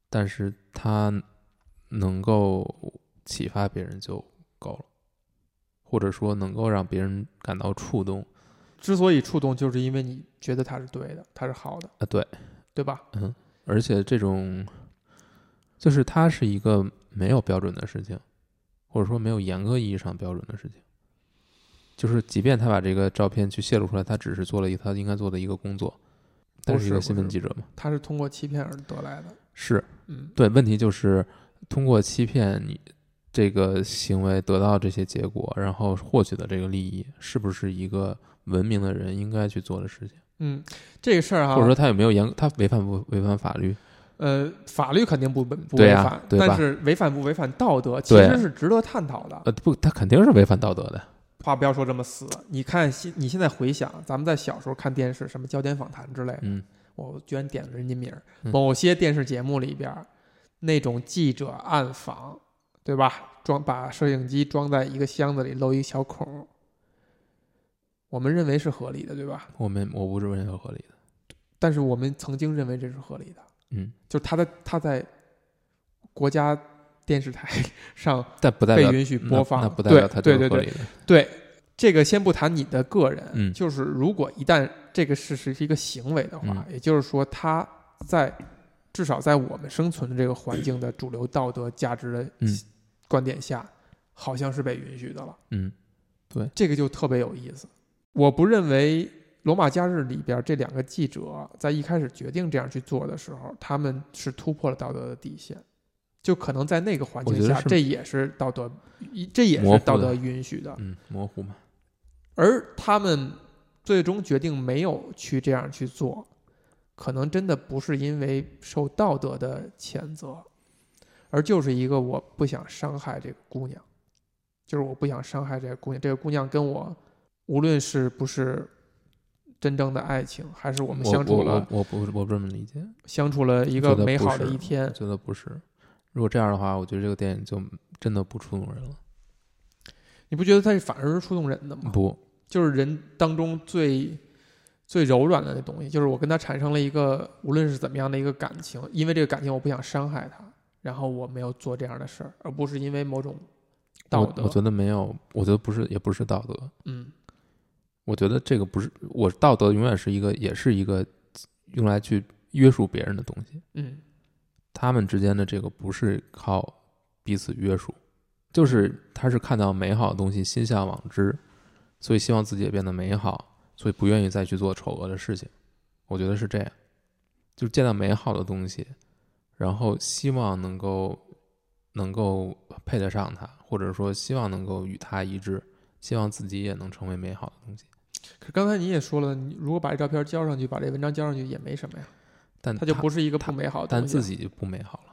但是它能够启发别人就够了，或者说能够让别人感到触动之所以触动，就是因为你觉得它是对的，它是好的，啊，对，对吧？嗯而且这种就是它是一个没有标准的事情，或者说没有严格意义上标准的事情。就是即便他把这个照片去泄露出来，他只是做了一他应该做的一个工作，但是一个新闻记者嘛，他是通过欺骗而得来的。是嗯，对，问题就是通过欺骗你这个行为得到这些结果，然后获取的这个利益，是不是一个文明的人应该去做的事情？嗯，这个事儿哈，或者说他有没有严，他违反不违反法律？呃，法律肯定不不违反，但是违反不违反道德，其实是值得探讨的。呃，不，他肯定是违反道德的。话不要说这么死，你看现你现在回想，咱们在小时候看电视，什么焦点访谈之类的，嗯，我居然点了人家名儿。嗯某些电视节目里边儿，那种记者暗访，对吧？装把摄影机装在一个箱子里，露一个小孔，我们认为是合理的，对吧？我们我不认为是合理的。但是我们曾经认为这是合理的，嗯，就是他在他在国家电视台 上但不代表被允许播放，那不代表它对对对对就是合理的。对，这个先不谈你的个人，嗯就是如果一旦这个事实是一个行为的话，嗯也就是说他在至少在我们生存的这个环境的主流道德价值的嗯观点下，好像是被允许的了。嗯，这个就特别有意思。我不认为《罗马假日》里边这两个记者在一开始决定这样去做的时候，他们是突破了道德的底线，就可能在那个环境下，这也是道德，这也是道德允许的。嗯，模糊嘛。而他们最终决定没有去这样去做，可能真的不是因为受道德的谴责，而就是一个我不想伤害这个姑娘，就是我不想伤害这个姑娘。这个姑娘跟我，无论是不是真正的爱情，还是我们相处了我我不我不这么理解，相处了一个美好的一天我，觉得不是。如果这样的话，我觉得这个电影就真的不触动人了。你不觉得它反而是触动人的吗？不，就是人当中最最柔软的那东西，就是我跟他产生了一个无论是怎么样的一个感情，因为这个感情我不想伤害他，然后我没有做这样的事儿，而不是因为某种道德。我我觉得没有，我觉得不是，也不是道德。嗯我觉得这个不是我道德，永远是一个，也是一个用来去约束别人的东西。嗯他们之间的这个不是靠彼此约束，就是他是看到美好的东西，心向往之，所以希望自己也变得美好，所以不愿意再去做丑恶的事情。我觉得是这样，就是见到美好的东西，然后希望能够能够配得上它，或者说希望能够与它一致，希望自己也能成为美好的东西。可刚才你也说了，你如果把这照片交上去，把这文章交上去也没什么呀，但它就不是一个不美好的但。自己就不美好了，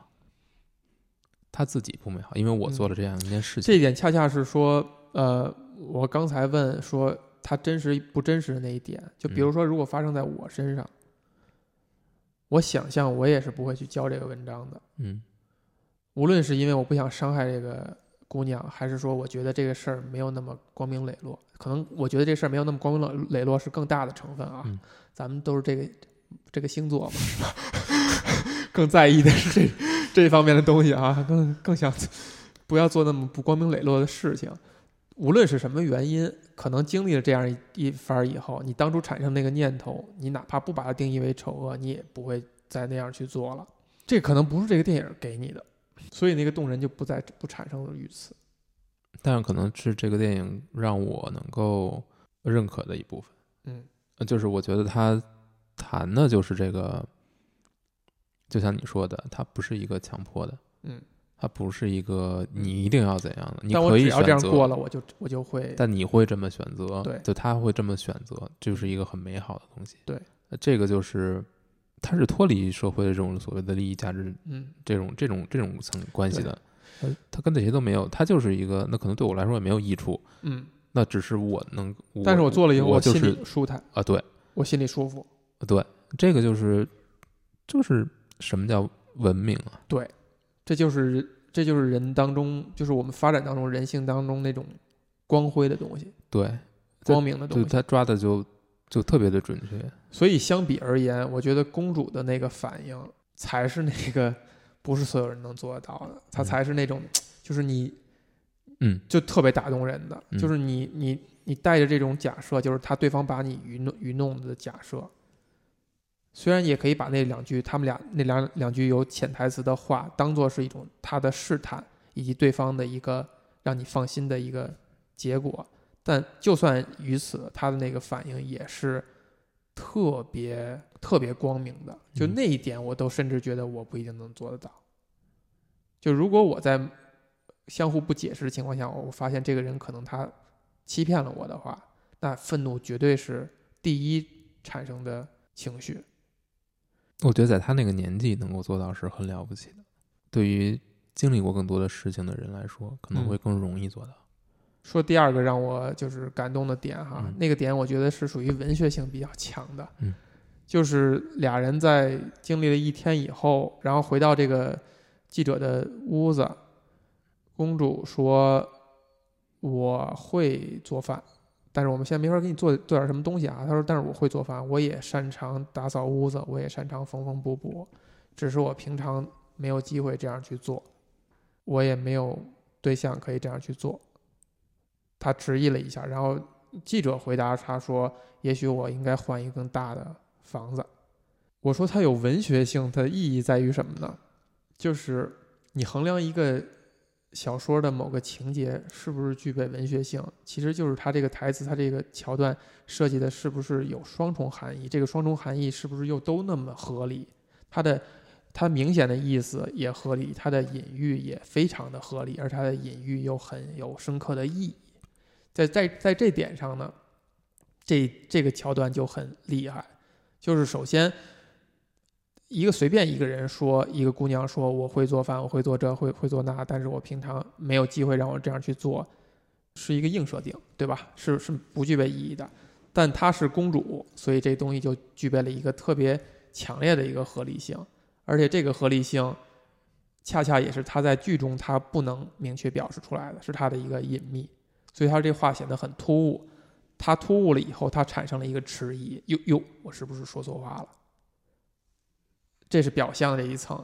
他自己不美好，因为我做了这样一件事情。这一点恰恰是说，呃，我刚才问说他真实不真实的那一点，就比如说，如果发生在我身上，我想象我也是不会去教这个文章的。嗯无论是因为我不想伤害这个姑娘，还是说我觉得这个事儿没有那么光明磊落，可能我觉得这事儿没有那么光明磊落是更大的成分啊。嗯咱们都是这个这个星座嘛，是吧？更在意的是这这方面的东西啊，更更想不要做那么不光明磊落的事情。无论是什么原因，可能经历了这样一一番以后，你当初产生那个念头，你哪怕不把它定义为丑恶，你也不会再那样去做了。这可能不是这个电影给你的，所以那个动人就不再不产生于此。但是可能是这个电影让我能够认可的一部分，嗯呃就是我觉得他谈的就是这个，就像你说的，它不是一个强迫的，嗯，它不是一个你一定要怎样的，你可以这样过了，我就我就会但你会这么选择，对就他会这么选择，就是一个很美好的东西。对呃，这个就是他是脱离社会的这种所谓的利益价值嗯，这种这种这种层关系的，呃他跟那些都没有，他就是一个，那可能对我来说也没有益处，嗯，那只是我能，但是我做了以后，心就是里舒坦，啊，对我心里舒服。对，这个就是就是什么叫文明啊？对这就是这就是人当中，就是我们发展当中人性当中那种光辉的东西，对，光明的东西。就他抓的就就特别的准确，所以相比而言，我觉得公主的那个反应才是那个不是所有人能做得到的，她嗯才是那种就是你嗯就特别打动人的，嗯就是你你你带着这种假设，就是他对方把你愚弄愚弄的假设。虽然也可以把那两句他们俩那两两句有潜台词的话当做是一种他的试探，以及对方的一个让你放心的一个结果，但就算于此，他的那个反应也是特别特别光明的。就嗯那一点，我都甚至觉得我不一定能做得到。就如果我在相互不解释的情况下，我发现这个人可能他欺骗了我的话，那愤怒绝对是第一产生的情绪。我觉得在他那个年纪能够做到是很了不起的，对于经历过更多的事情的人来说，可能嗯。会更容易做到。说第二个让我就是感动的点哈，嗯。那个点我觉得是属于文学性比较强的，嗯，就是俩人在经历了一天以后，然后回到这个记者的屋子，公主说我会做饭，但是我们现在没法给你做做点什么东西啊。他说，但是我会做饭，我也擅长打扫屋子，我也擅长缝缝补补，只是我平常没有机会这样去做，我也没有对象可以这样去做。他迟疑了一下，然后记者回答他说：“也许我应该换一个更大的房子。”我说：“它有文学性，它的意义在于什么呢？就是你衡量一个小说的某个情节是不是具备文学性，其实就是它这个台词、它这个桥段设计的是不是有双重含义，这个双重含义是不是又都那么合理？它的它明显的意思也合理，它的隐喻也非常的合理，而它的隐喻又很有深刻的意义。在在在这点上呢，这这个桥段就很厉害。就是首先，一个随便一个人说，一个姑娘说我会做饭，我会做这，会会做那，但是我平常没有机会让我这样去做，是一个硬设定，对吧？是是不具备意义的。但她是公主，所以这东西就具备了一个特别强烈的一个合理性，而且这个合理性，恰恰也是她在剧中她不能明确表示出来的，是她的一个隐秘。所以他这话显得很突兀。他突兀了以后，他产生了一个迟疑，哟哟，我是不是说错话了？这是表象这一层，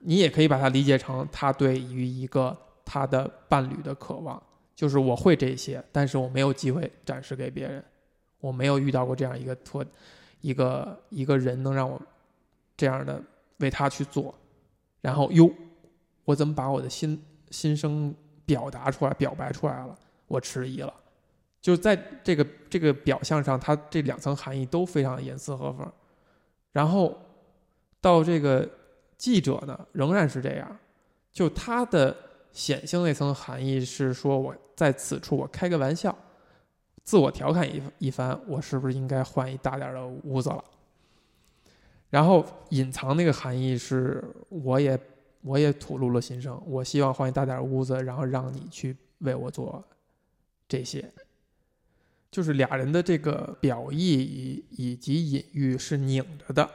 你也可以把它理解成他对于一个他的伴侣的渴望，就是我会这些，但是我没有机会展示给别人，我没有遇到过这样一个特一个一个人能让我这样的为他去做，然后哟，我怎么把我的心心声表达出来、表白出来了？我迟疑了，就在这个这个表象上，它这两层含义都非常的严丝合缝。然后到这个记者呢，仍然是这样，就他的显性那层含义是说，我在此处我开个玩笑，自我调侃一一番，我是不是应该换一大点的屋子了？然后隐藏那个含义是，我也我也吐露了心声，我希望换一大点屋子，然后让你去为我做。这些，就是俩人的这个表意以以及隐喻是拧着的，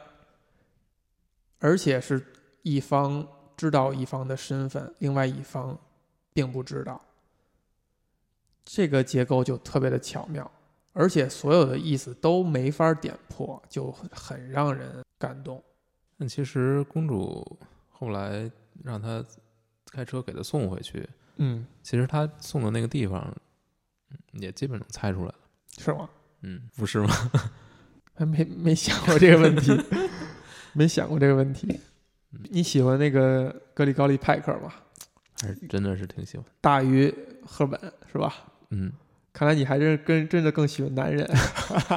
而且是一方知道一方的身份，另外一方并不知道。这个结构就特别的巧妙，而且所有的意思都没法点破，就很让人感动。但其实公主后来让他开车给他送回去，嗯，其实他送的那个地方，嗯也基本能猜出来了。是吗？嗯，不是吗？还没没想过这个问题，没想过这个问题。你喜欢那个格里高利派克吗？还是真的是挺喜欢。大于赫本是吧？嗯看来你还是跟真的更喜欢男人。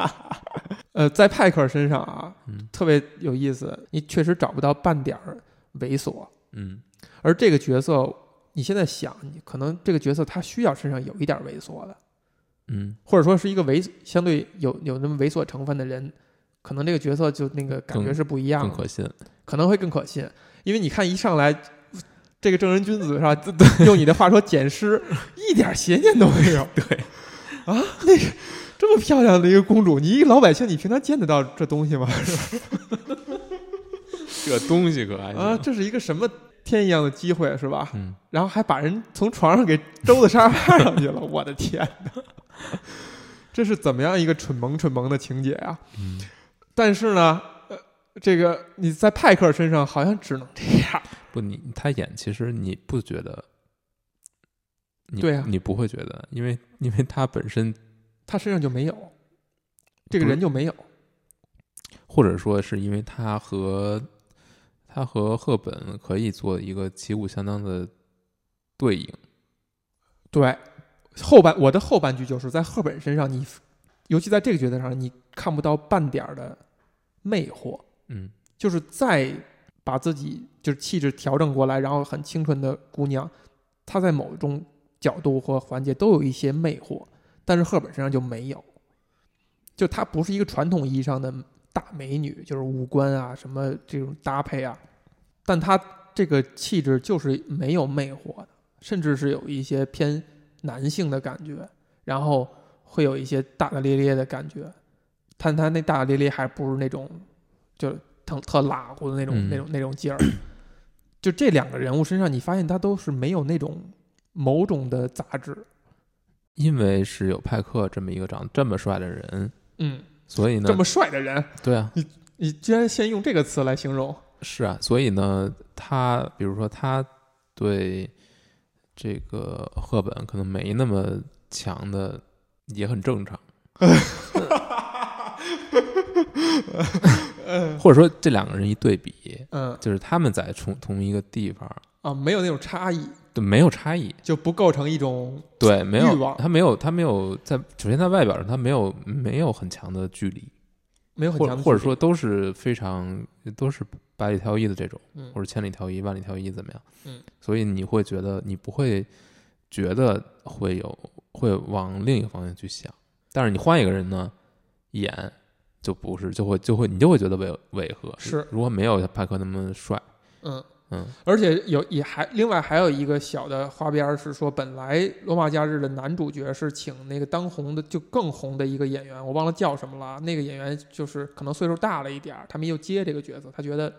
呃，在派克身上啊，嗯特别有意思，你确实找不到半点儿猥琐。嗯而这个角色，你现在想，你可能这个角色他需要身上有一点猥琐的，嗯或者说是一个猥相对有有那么猥琐成分的人，可能这个角色就那个感觉是不一样的，更可信。可能会更可信，因为你看一上来。这个正人君子是吧？用你的话说，捡 尸一点邪念都没有。对，啊，那个这么漂亮的一个公主，你一个老百姓，你平常见得到这东西吗？这东西可爱啊，这是一个什么天一样的机会是吧？嗯，然后还把人从床上给周到沙发上去了，我的天哪！这是怎么样一个蠢萌蠢萌的情节啊？嗯，但是呢，呃，这个你在派克身上好像只能这样。不，你他演其实你不觉得，你对啊你不会觉得，因为因为他本身他身上就没有，这个人就没有。或者说是因为他和他和赫本可以做一个旗鼓相当的对应，对，后半我的后半句就是在赫本身上你，尤其在这个角色上，你看不到半点儿的魅惑，嗯。就是再把自己就是气质调整过来，然后很清纯的姑娘，她在某种角度和环节都有一些魅惑，但是赫本身上就没有，就她不是一个传统意义上的大美女，就是五官啊什么这种搭配啊，但她这个气质就是没有魅惑的，甚至是有一些偏男性的感觉，然后会有一些大大咧咧的感觉，但他那大大咧咧还不如那种就特特拉乎的那种、嗯那种那种劲儿。就这两个人物身上，你发现他都是没有那种某种的杂质。因为是有派克这么一个长得这么帅的人，嗯，所以呢这，么帅的人，对啊，你居然先用这个词来形容，是啊，所以呢，他比如说他对这个赫本可能没那么强的，也很正常。或者说这两个人一对比，嗯。就是他们在同同一个地方，啊，没有那种差异，对，没有差异，就不构成一种对，没欲有望。他没有他没有在首先在外表上他没有没有很强的距离，没有很或者或者强的距离。说都是非常都是百里挑一的这种，嗯。或者千里挑一、万里挑一怎么样？嗯，所以你会觉得你不会觉得会有会往另一个方向去想，但是你换一个人呢，演就不是，就会就会你就会觉得违违和。是如果没有派克那么帅，嗯。嗯而且有也还另外还有一个小的花边儿是说，本来《罗马假日》的男主角是请那个当红的就更红的一个演员，我忘了叫什么了。那个演员就是可能岁数大了一点儿，他们又接这个角色，他觉得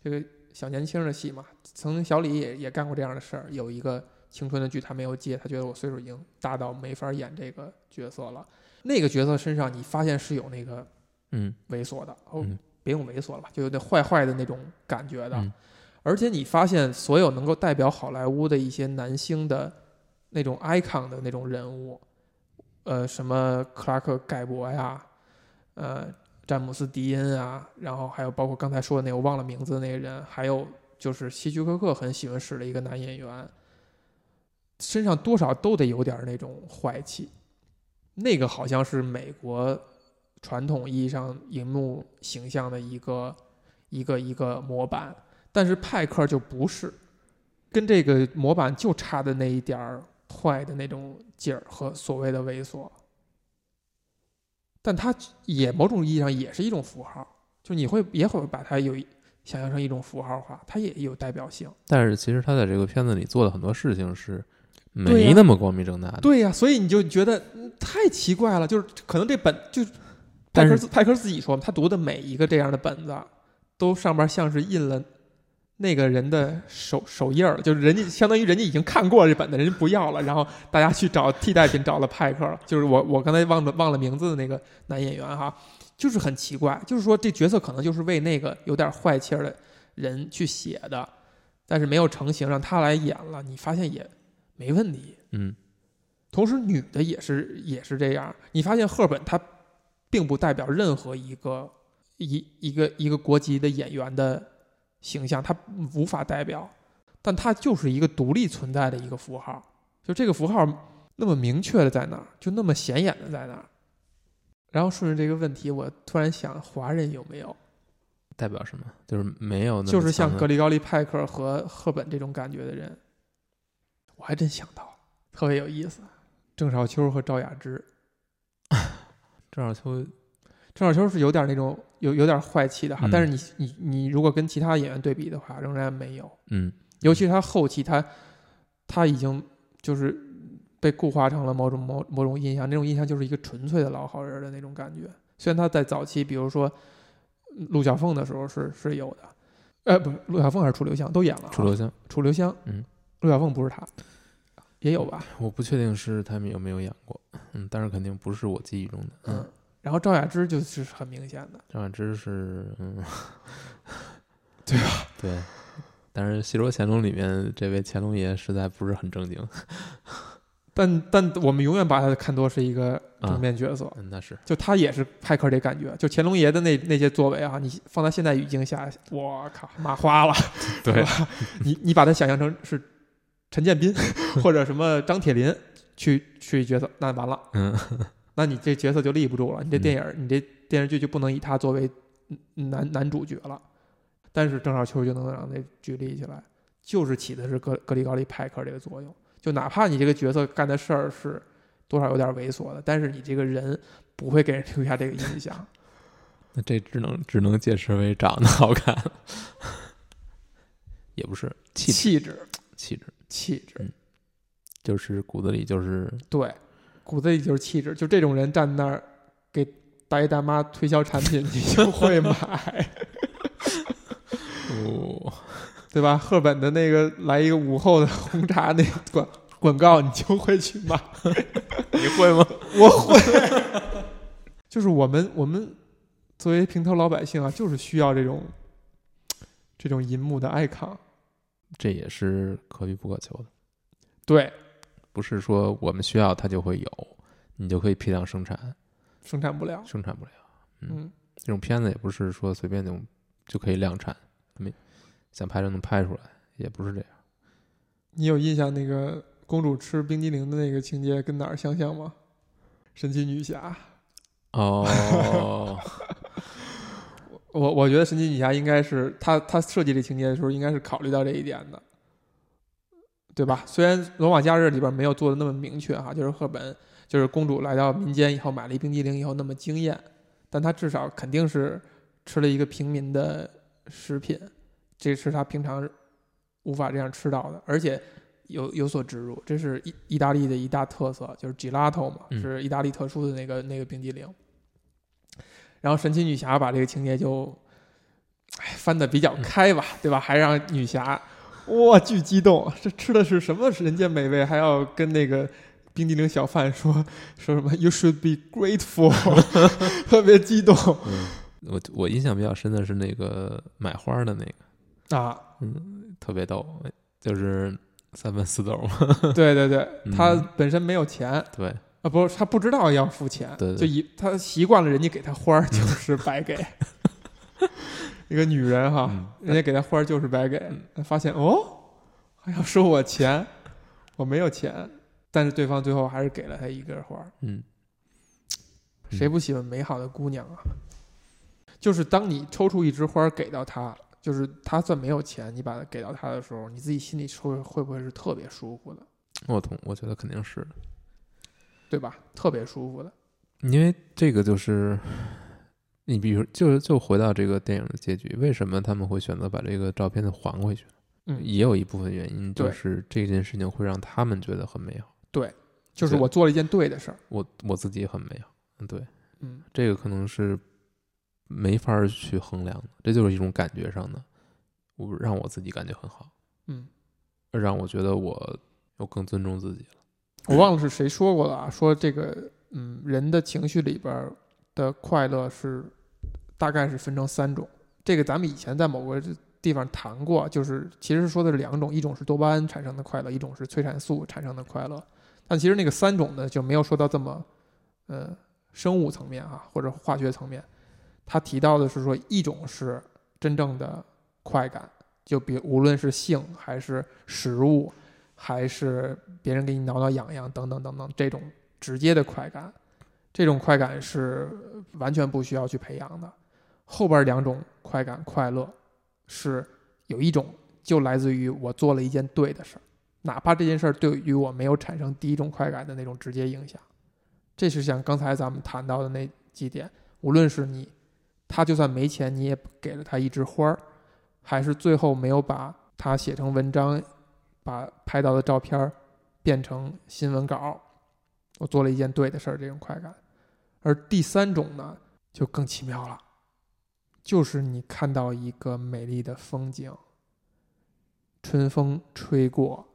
这个小年轻的戏嘛，曾经小李也也干过这样的事儿，有一个青春的剧他没有接，他觉得我岁数已经大到没法演这个角色了。那个角色身上你发现是有那个嗯猥琐的，哦，嗯别用猥琐了吧，就有点坏坏的那种感觉的。嗯而且你发现所有能够代表好莱坞的一些男星的那种 icon 的那种人物，呃，什么克拉克盖博呀，呃，詹姆斯迪恩啊，然后还有包括刚才说的那个我忘了名字的那个人，还有就是希区柯克很喜欢使的一个男演员，身上多少都得有点那种坏气。那个好像是美国传统意义上荧幕形象的一个一个一个模板，但是派克就不是，跟这个模板就差的那一点儿坏的那种劲儿和所谓的猥琐，但它也某种意义上也是一种符号，就你会也会把它有想象成一种符号化，它也有代表性。但是其实他在这个片子里做的很多事情是没那么光明正大的。对呀、所以你就觉得、嗯太奇怪了，就是可能这本就派克自派克自己说，他读的每一个这样的本子，都上边像是印了那个人的手手印儿，就是人家相当于人家已经看过这本子，人家不要了，然后大家去找替代品，找了派克了，就是我我刚才忘了忘了名字的那个男演员哈，就是很奇怪，就是说这角色可能就是为那个有点坏气儿的人去写的，但是没有成型，让他来演了，你发现也没问题。嗯同时，女的也是也是这样。你发现赫本她并不代表任何一个一一个一个国籍的演员的形象，她无法代表，但她就是一个独立存在的一个符号。就这个符号那么明确的在那儿，就那么显眼的在那儿。然后顺着这个问题，我突然想，华人有没有代表什么？就是没有就是像格里高利·派克和赫本这种感觉的人？我还真想到了，特别有意思。郑少秋和赵雅芝，郑少秋，郑少秋是有点那种有有点坏气的哈，嗯但是你你你如果跟其他演员对比的话，仍然没有。嗯尤其是他后期，他他已经就是被固化成了某种某某种印象，那种印象就是一个纯粹的老好人的那种感觉。虽然他在早期，比如说陆小凤的时候是是有的，呃，不，陆小凤还是楚留香都演了啊，楚留香，楚留香，嗯，陆小凤不是他，也有吧，我不确定是他们有没有演过，嗯，但是肯定不是我记忆中的，嗯嗯，，然后赵雅芝就是很明显的，赵雅芝是，嗯，对吧？对，但是《戏说乾隆》里面这位乾隆爷实在不是很正经，但但我们永远把他看作是一个正面角色，嗯，那是，就他也是派克这感觉，就乾隆爷的那那些作为啊，你放在现代语境下，我靠，马花了。对吧？你你把他想象成是陈建斌 或者什么张铁林去去角色，那完了，嗯 那你这角色就立不住了，你这嗯电影儿、你这电视剧就不能以他作为嗯男男主角了。但是郑少秋就能让那剧立起来，就是起的是格格里高利派克这个作用。就哪怕你这个角色干的事儿是多少有点猥琐的，但是你这个人不会给人留下这个印象。那这只能只能解释为长得好看，也不是气质气质，气质，气质，就是骨子里就是对，骨子里就是气质。就这种人站那儿给大爷大妈推销产品，你就会 买，哦，对吧？赫本的那个来一个午后的红茶那个广广告，你就会去买。你会吗？我会，就是我们我们作为平头老百姓啊，就是需要这种这种银幕的 icon。这也是可遇不可求的，对，不是说我们需要它就会有，你就可以批量生产，生产不了。生产不了。嗯嗯，这种片子也不是说随便就就可以量产，没想拍就能拍出来，也不是这样。你有印象那个公主吃冰激凌的那个情节跟哪儿相像吗？神奇女侠。哦，我我觉得神奇女侠应该是她她设计这情节的时候，应该是考虑到这一点的，对吧？虽然《罗马假日》里边没有做的那么明确哈，就是赫本就是公主来到民间以后买了一冰激凌以后那么惊艳，但她至少肯定是吃了一个平民的食品，这是她平常无法这样吃到的，而且有有所植入，这是意意大利的一大特色，就是 gelato 嘛，嗯是意大利特殊的那个那个冰激凌。然后神奇女侠把这个情节就，哎，翻的比较开吧，对吧？还让女侠，哇，巨激动，这吃的是什么人间美味？还要跟那个冰激凌小贩说说什么 “You should be grateful”，特别激动嗯，我我印象比较深的是那个买花的那个，啊！嗯特别逗，就是三分四斗嘛。对对对，嗯他本身没有钱对，啊，不是他不知道要付钱，对对就一他习惯了人家给他花儿就是白给。一个女人哈，嗯人家给他花儿就是白给，发现哦，还要收我钱，我没有钱，但是对方最后还是给了他一根花儿。嗯，嗯谁不喜欢美好的姑娘啊？就是当你抽出一枝花给到他，就是他算没有钱，你把它给到他的时候，你自己心里会会不会是特别舒服的，我同我觉得肯定是的，对吧？特别舒服的。因为这个就是，你比如就就回到这个电影的结局，为什么他们会选择把这个照片再还回去？嗯，也有一部分原因就是这件事情会让他们觉得很美好，对就是我做了一件对的事儿。我我自己也很美好。嗯，对，嗯，这个可能是没法儿去衡量的，这就是一种感觉上的，我让我自己感觉很好，嗯，让我觉得我我更尊重自己了。我忘了是谁说过了啊，说这个嗯，人的情绪里边的快乐是大概是分成三种。这个咱们以前在某个地方谈过，就是其实说的是两种，一种是多巴胺产生的快乐，一种是催产素产生的快乐。但其实那个三种呢，就没有说到这么呃生物层面啊，或者化学层面。他提到的是说，一种是真正的快感，就比无论是性还是食物，还是别人给你挠挠痒痒等等等等这种直接的快感，这种快感是完全不需要去培养的。后边两种快感快乐是有一种就来自于我做了一件对的事儿，哪怕这件事儿对于我没有产生第一种快感的那种直接影响。这是像刚才咱们谈到的那几点，无论是你，他就算没钱，你也给了他一枝花儿，还是最后没有把他写成文章，把拍到的照片变成新闻稿，我做了一件对的事儿，这种快感。而第三种呢，就更奇妙了，就是你看到一个美丽的风景，春风吹过，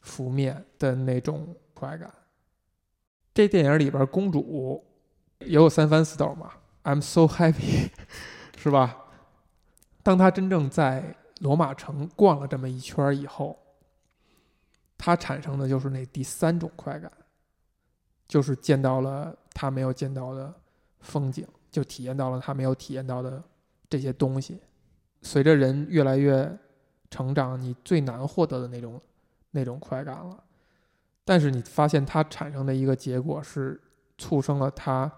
拂面的那种快感。这电影里边公主也有三番四斗嘛，I'm so happy，是吧？当她真正在罗马城逛了这么一圈以后，他产生的就是那第三种快感，就是见到了他没有见到的风景，就体验到了他没有体验到的这些东西。随着人越来越成长，你最难获得的那种那种快感了。但是你发现它产生的一个结果是，促生了他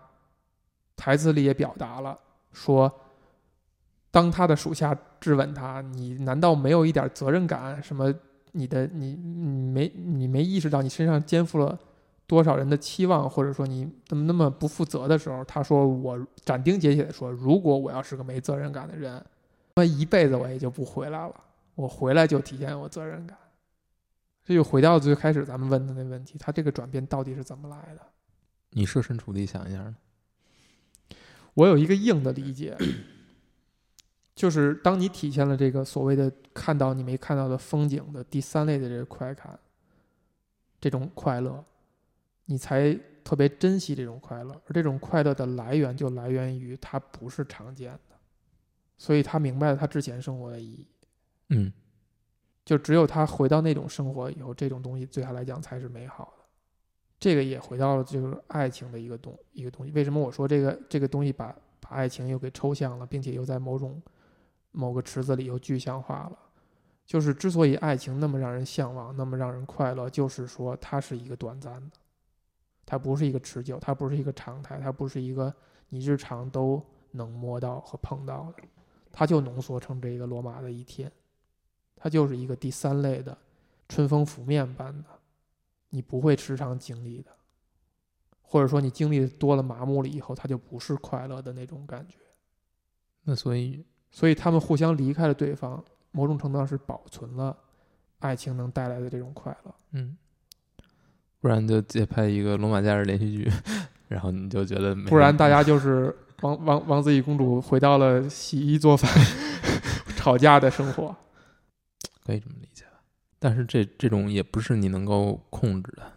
台词里也表达了说，当他的属下质问他：“你难道没有一点责任感？什么？你的你你没你没意识到你身上肩负了多少人的期望，或者说你怎么那么不负责的时候？”他说：“我斩钉截铁地说，如果我要是个没责任感的人，那一辈子我也就不回来了。我回来就体现我责任感。”这就回到最开始咱们问的那问题，他这个转变到底是怎么来的？你设身处地想一下呢？我有一个硬的理解，就是当你体现了这个所谓的看到你没看到的风景的第三类的这个快感，这种快乐，你才特别珍惜这种快乐，而这种快乐的来源就来源于它不是常见的，所以他明白了他之前生活的意义。嗯。就只有他回到那种生活以后，这种东西对他来讲才是美好的。这个也回到了就是爱情的一个东一个东西。为什么我说这个这个东西把把爱情又给抽象了，并且又在某种某个池子里又具象化了？就是之所以爱情那么让人向往，那么让人快乐，就是说它是一个短暂的，它不是一个持久，它不是一个常态，它不是一个你日常都能摸到和碰到的，它就浓缩成这个罗马的一天。它就是一个第三类的，春风拂面般的，你不会时常经历的，或者说你经历多了麻木了以后，它就不是快乐的那种感觉。那所以，所以他们互相离开了对方，某种程度上是保存了爱情能带来的这种快乐。嗯，不然就接拍一个《罗马假日》连续剧，然后你就觉得，不然大家就是王王王子与公主回到了洗衣做饭、吵架的生活。可以这么理解吧，但是这这种也不是你能够控制的。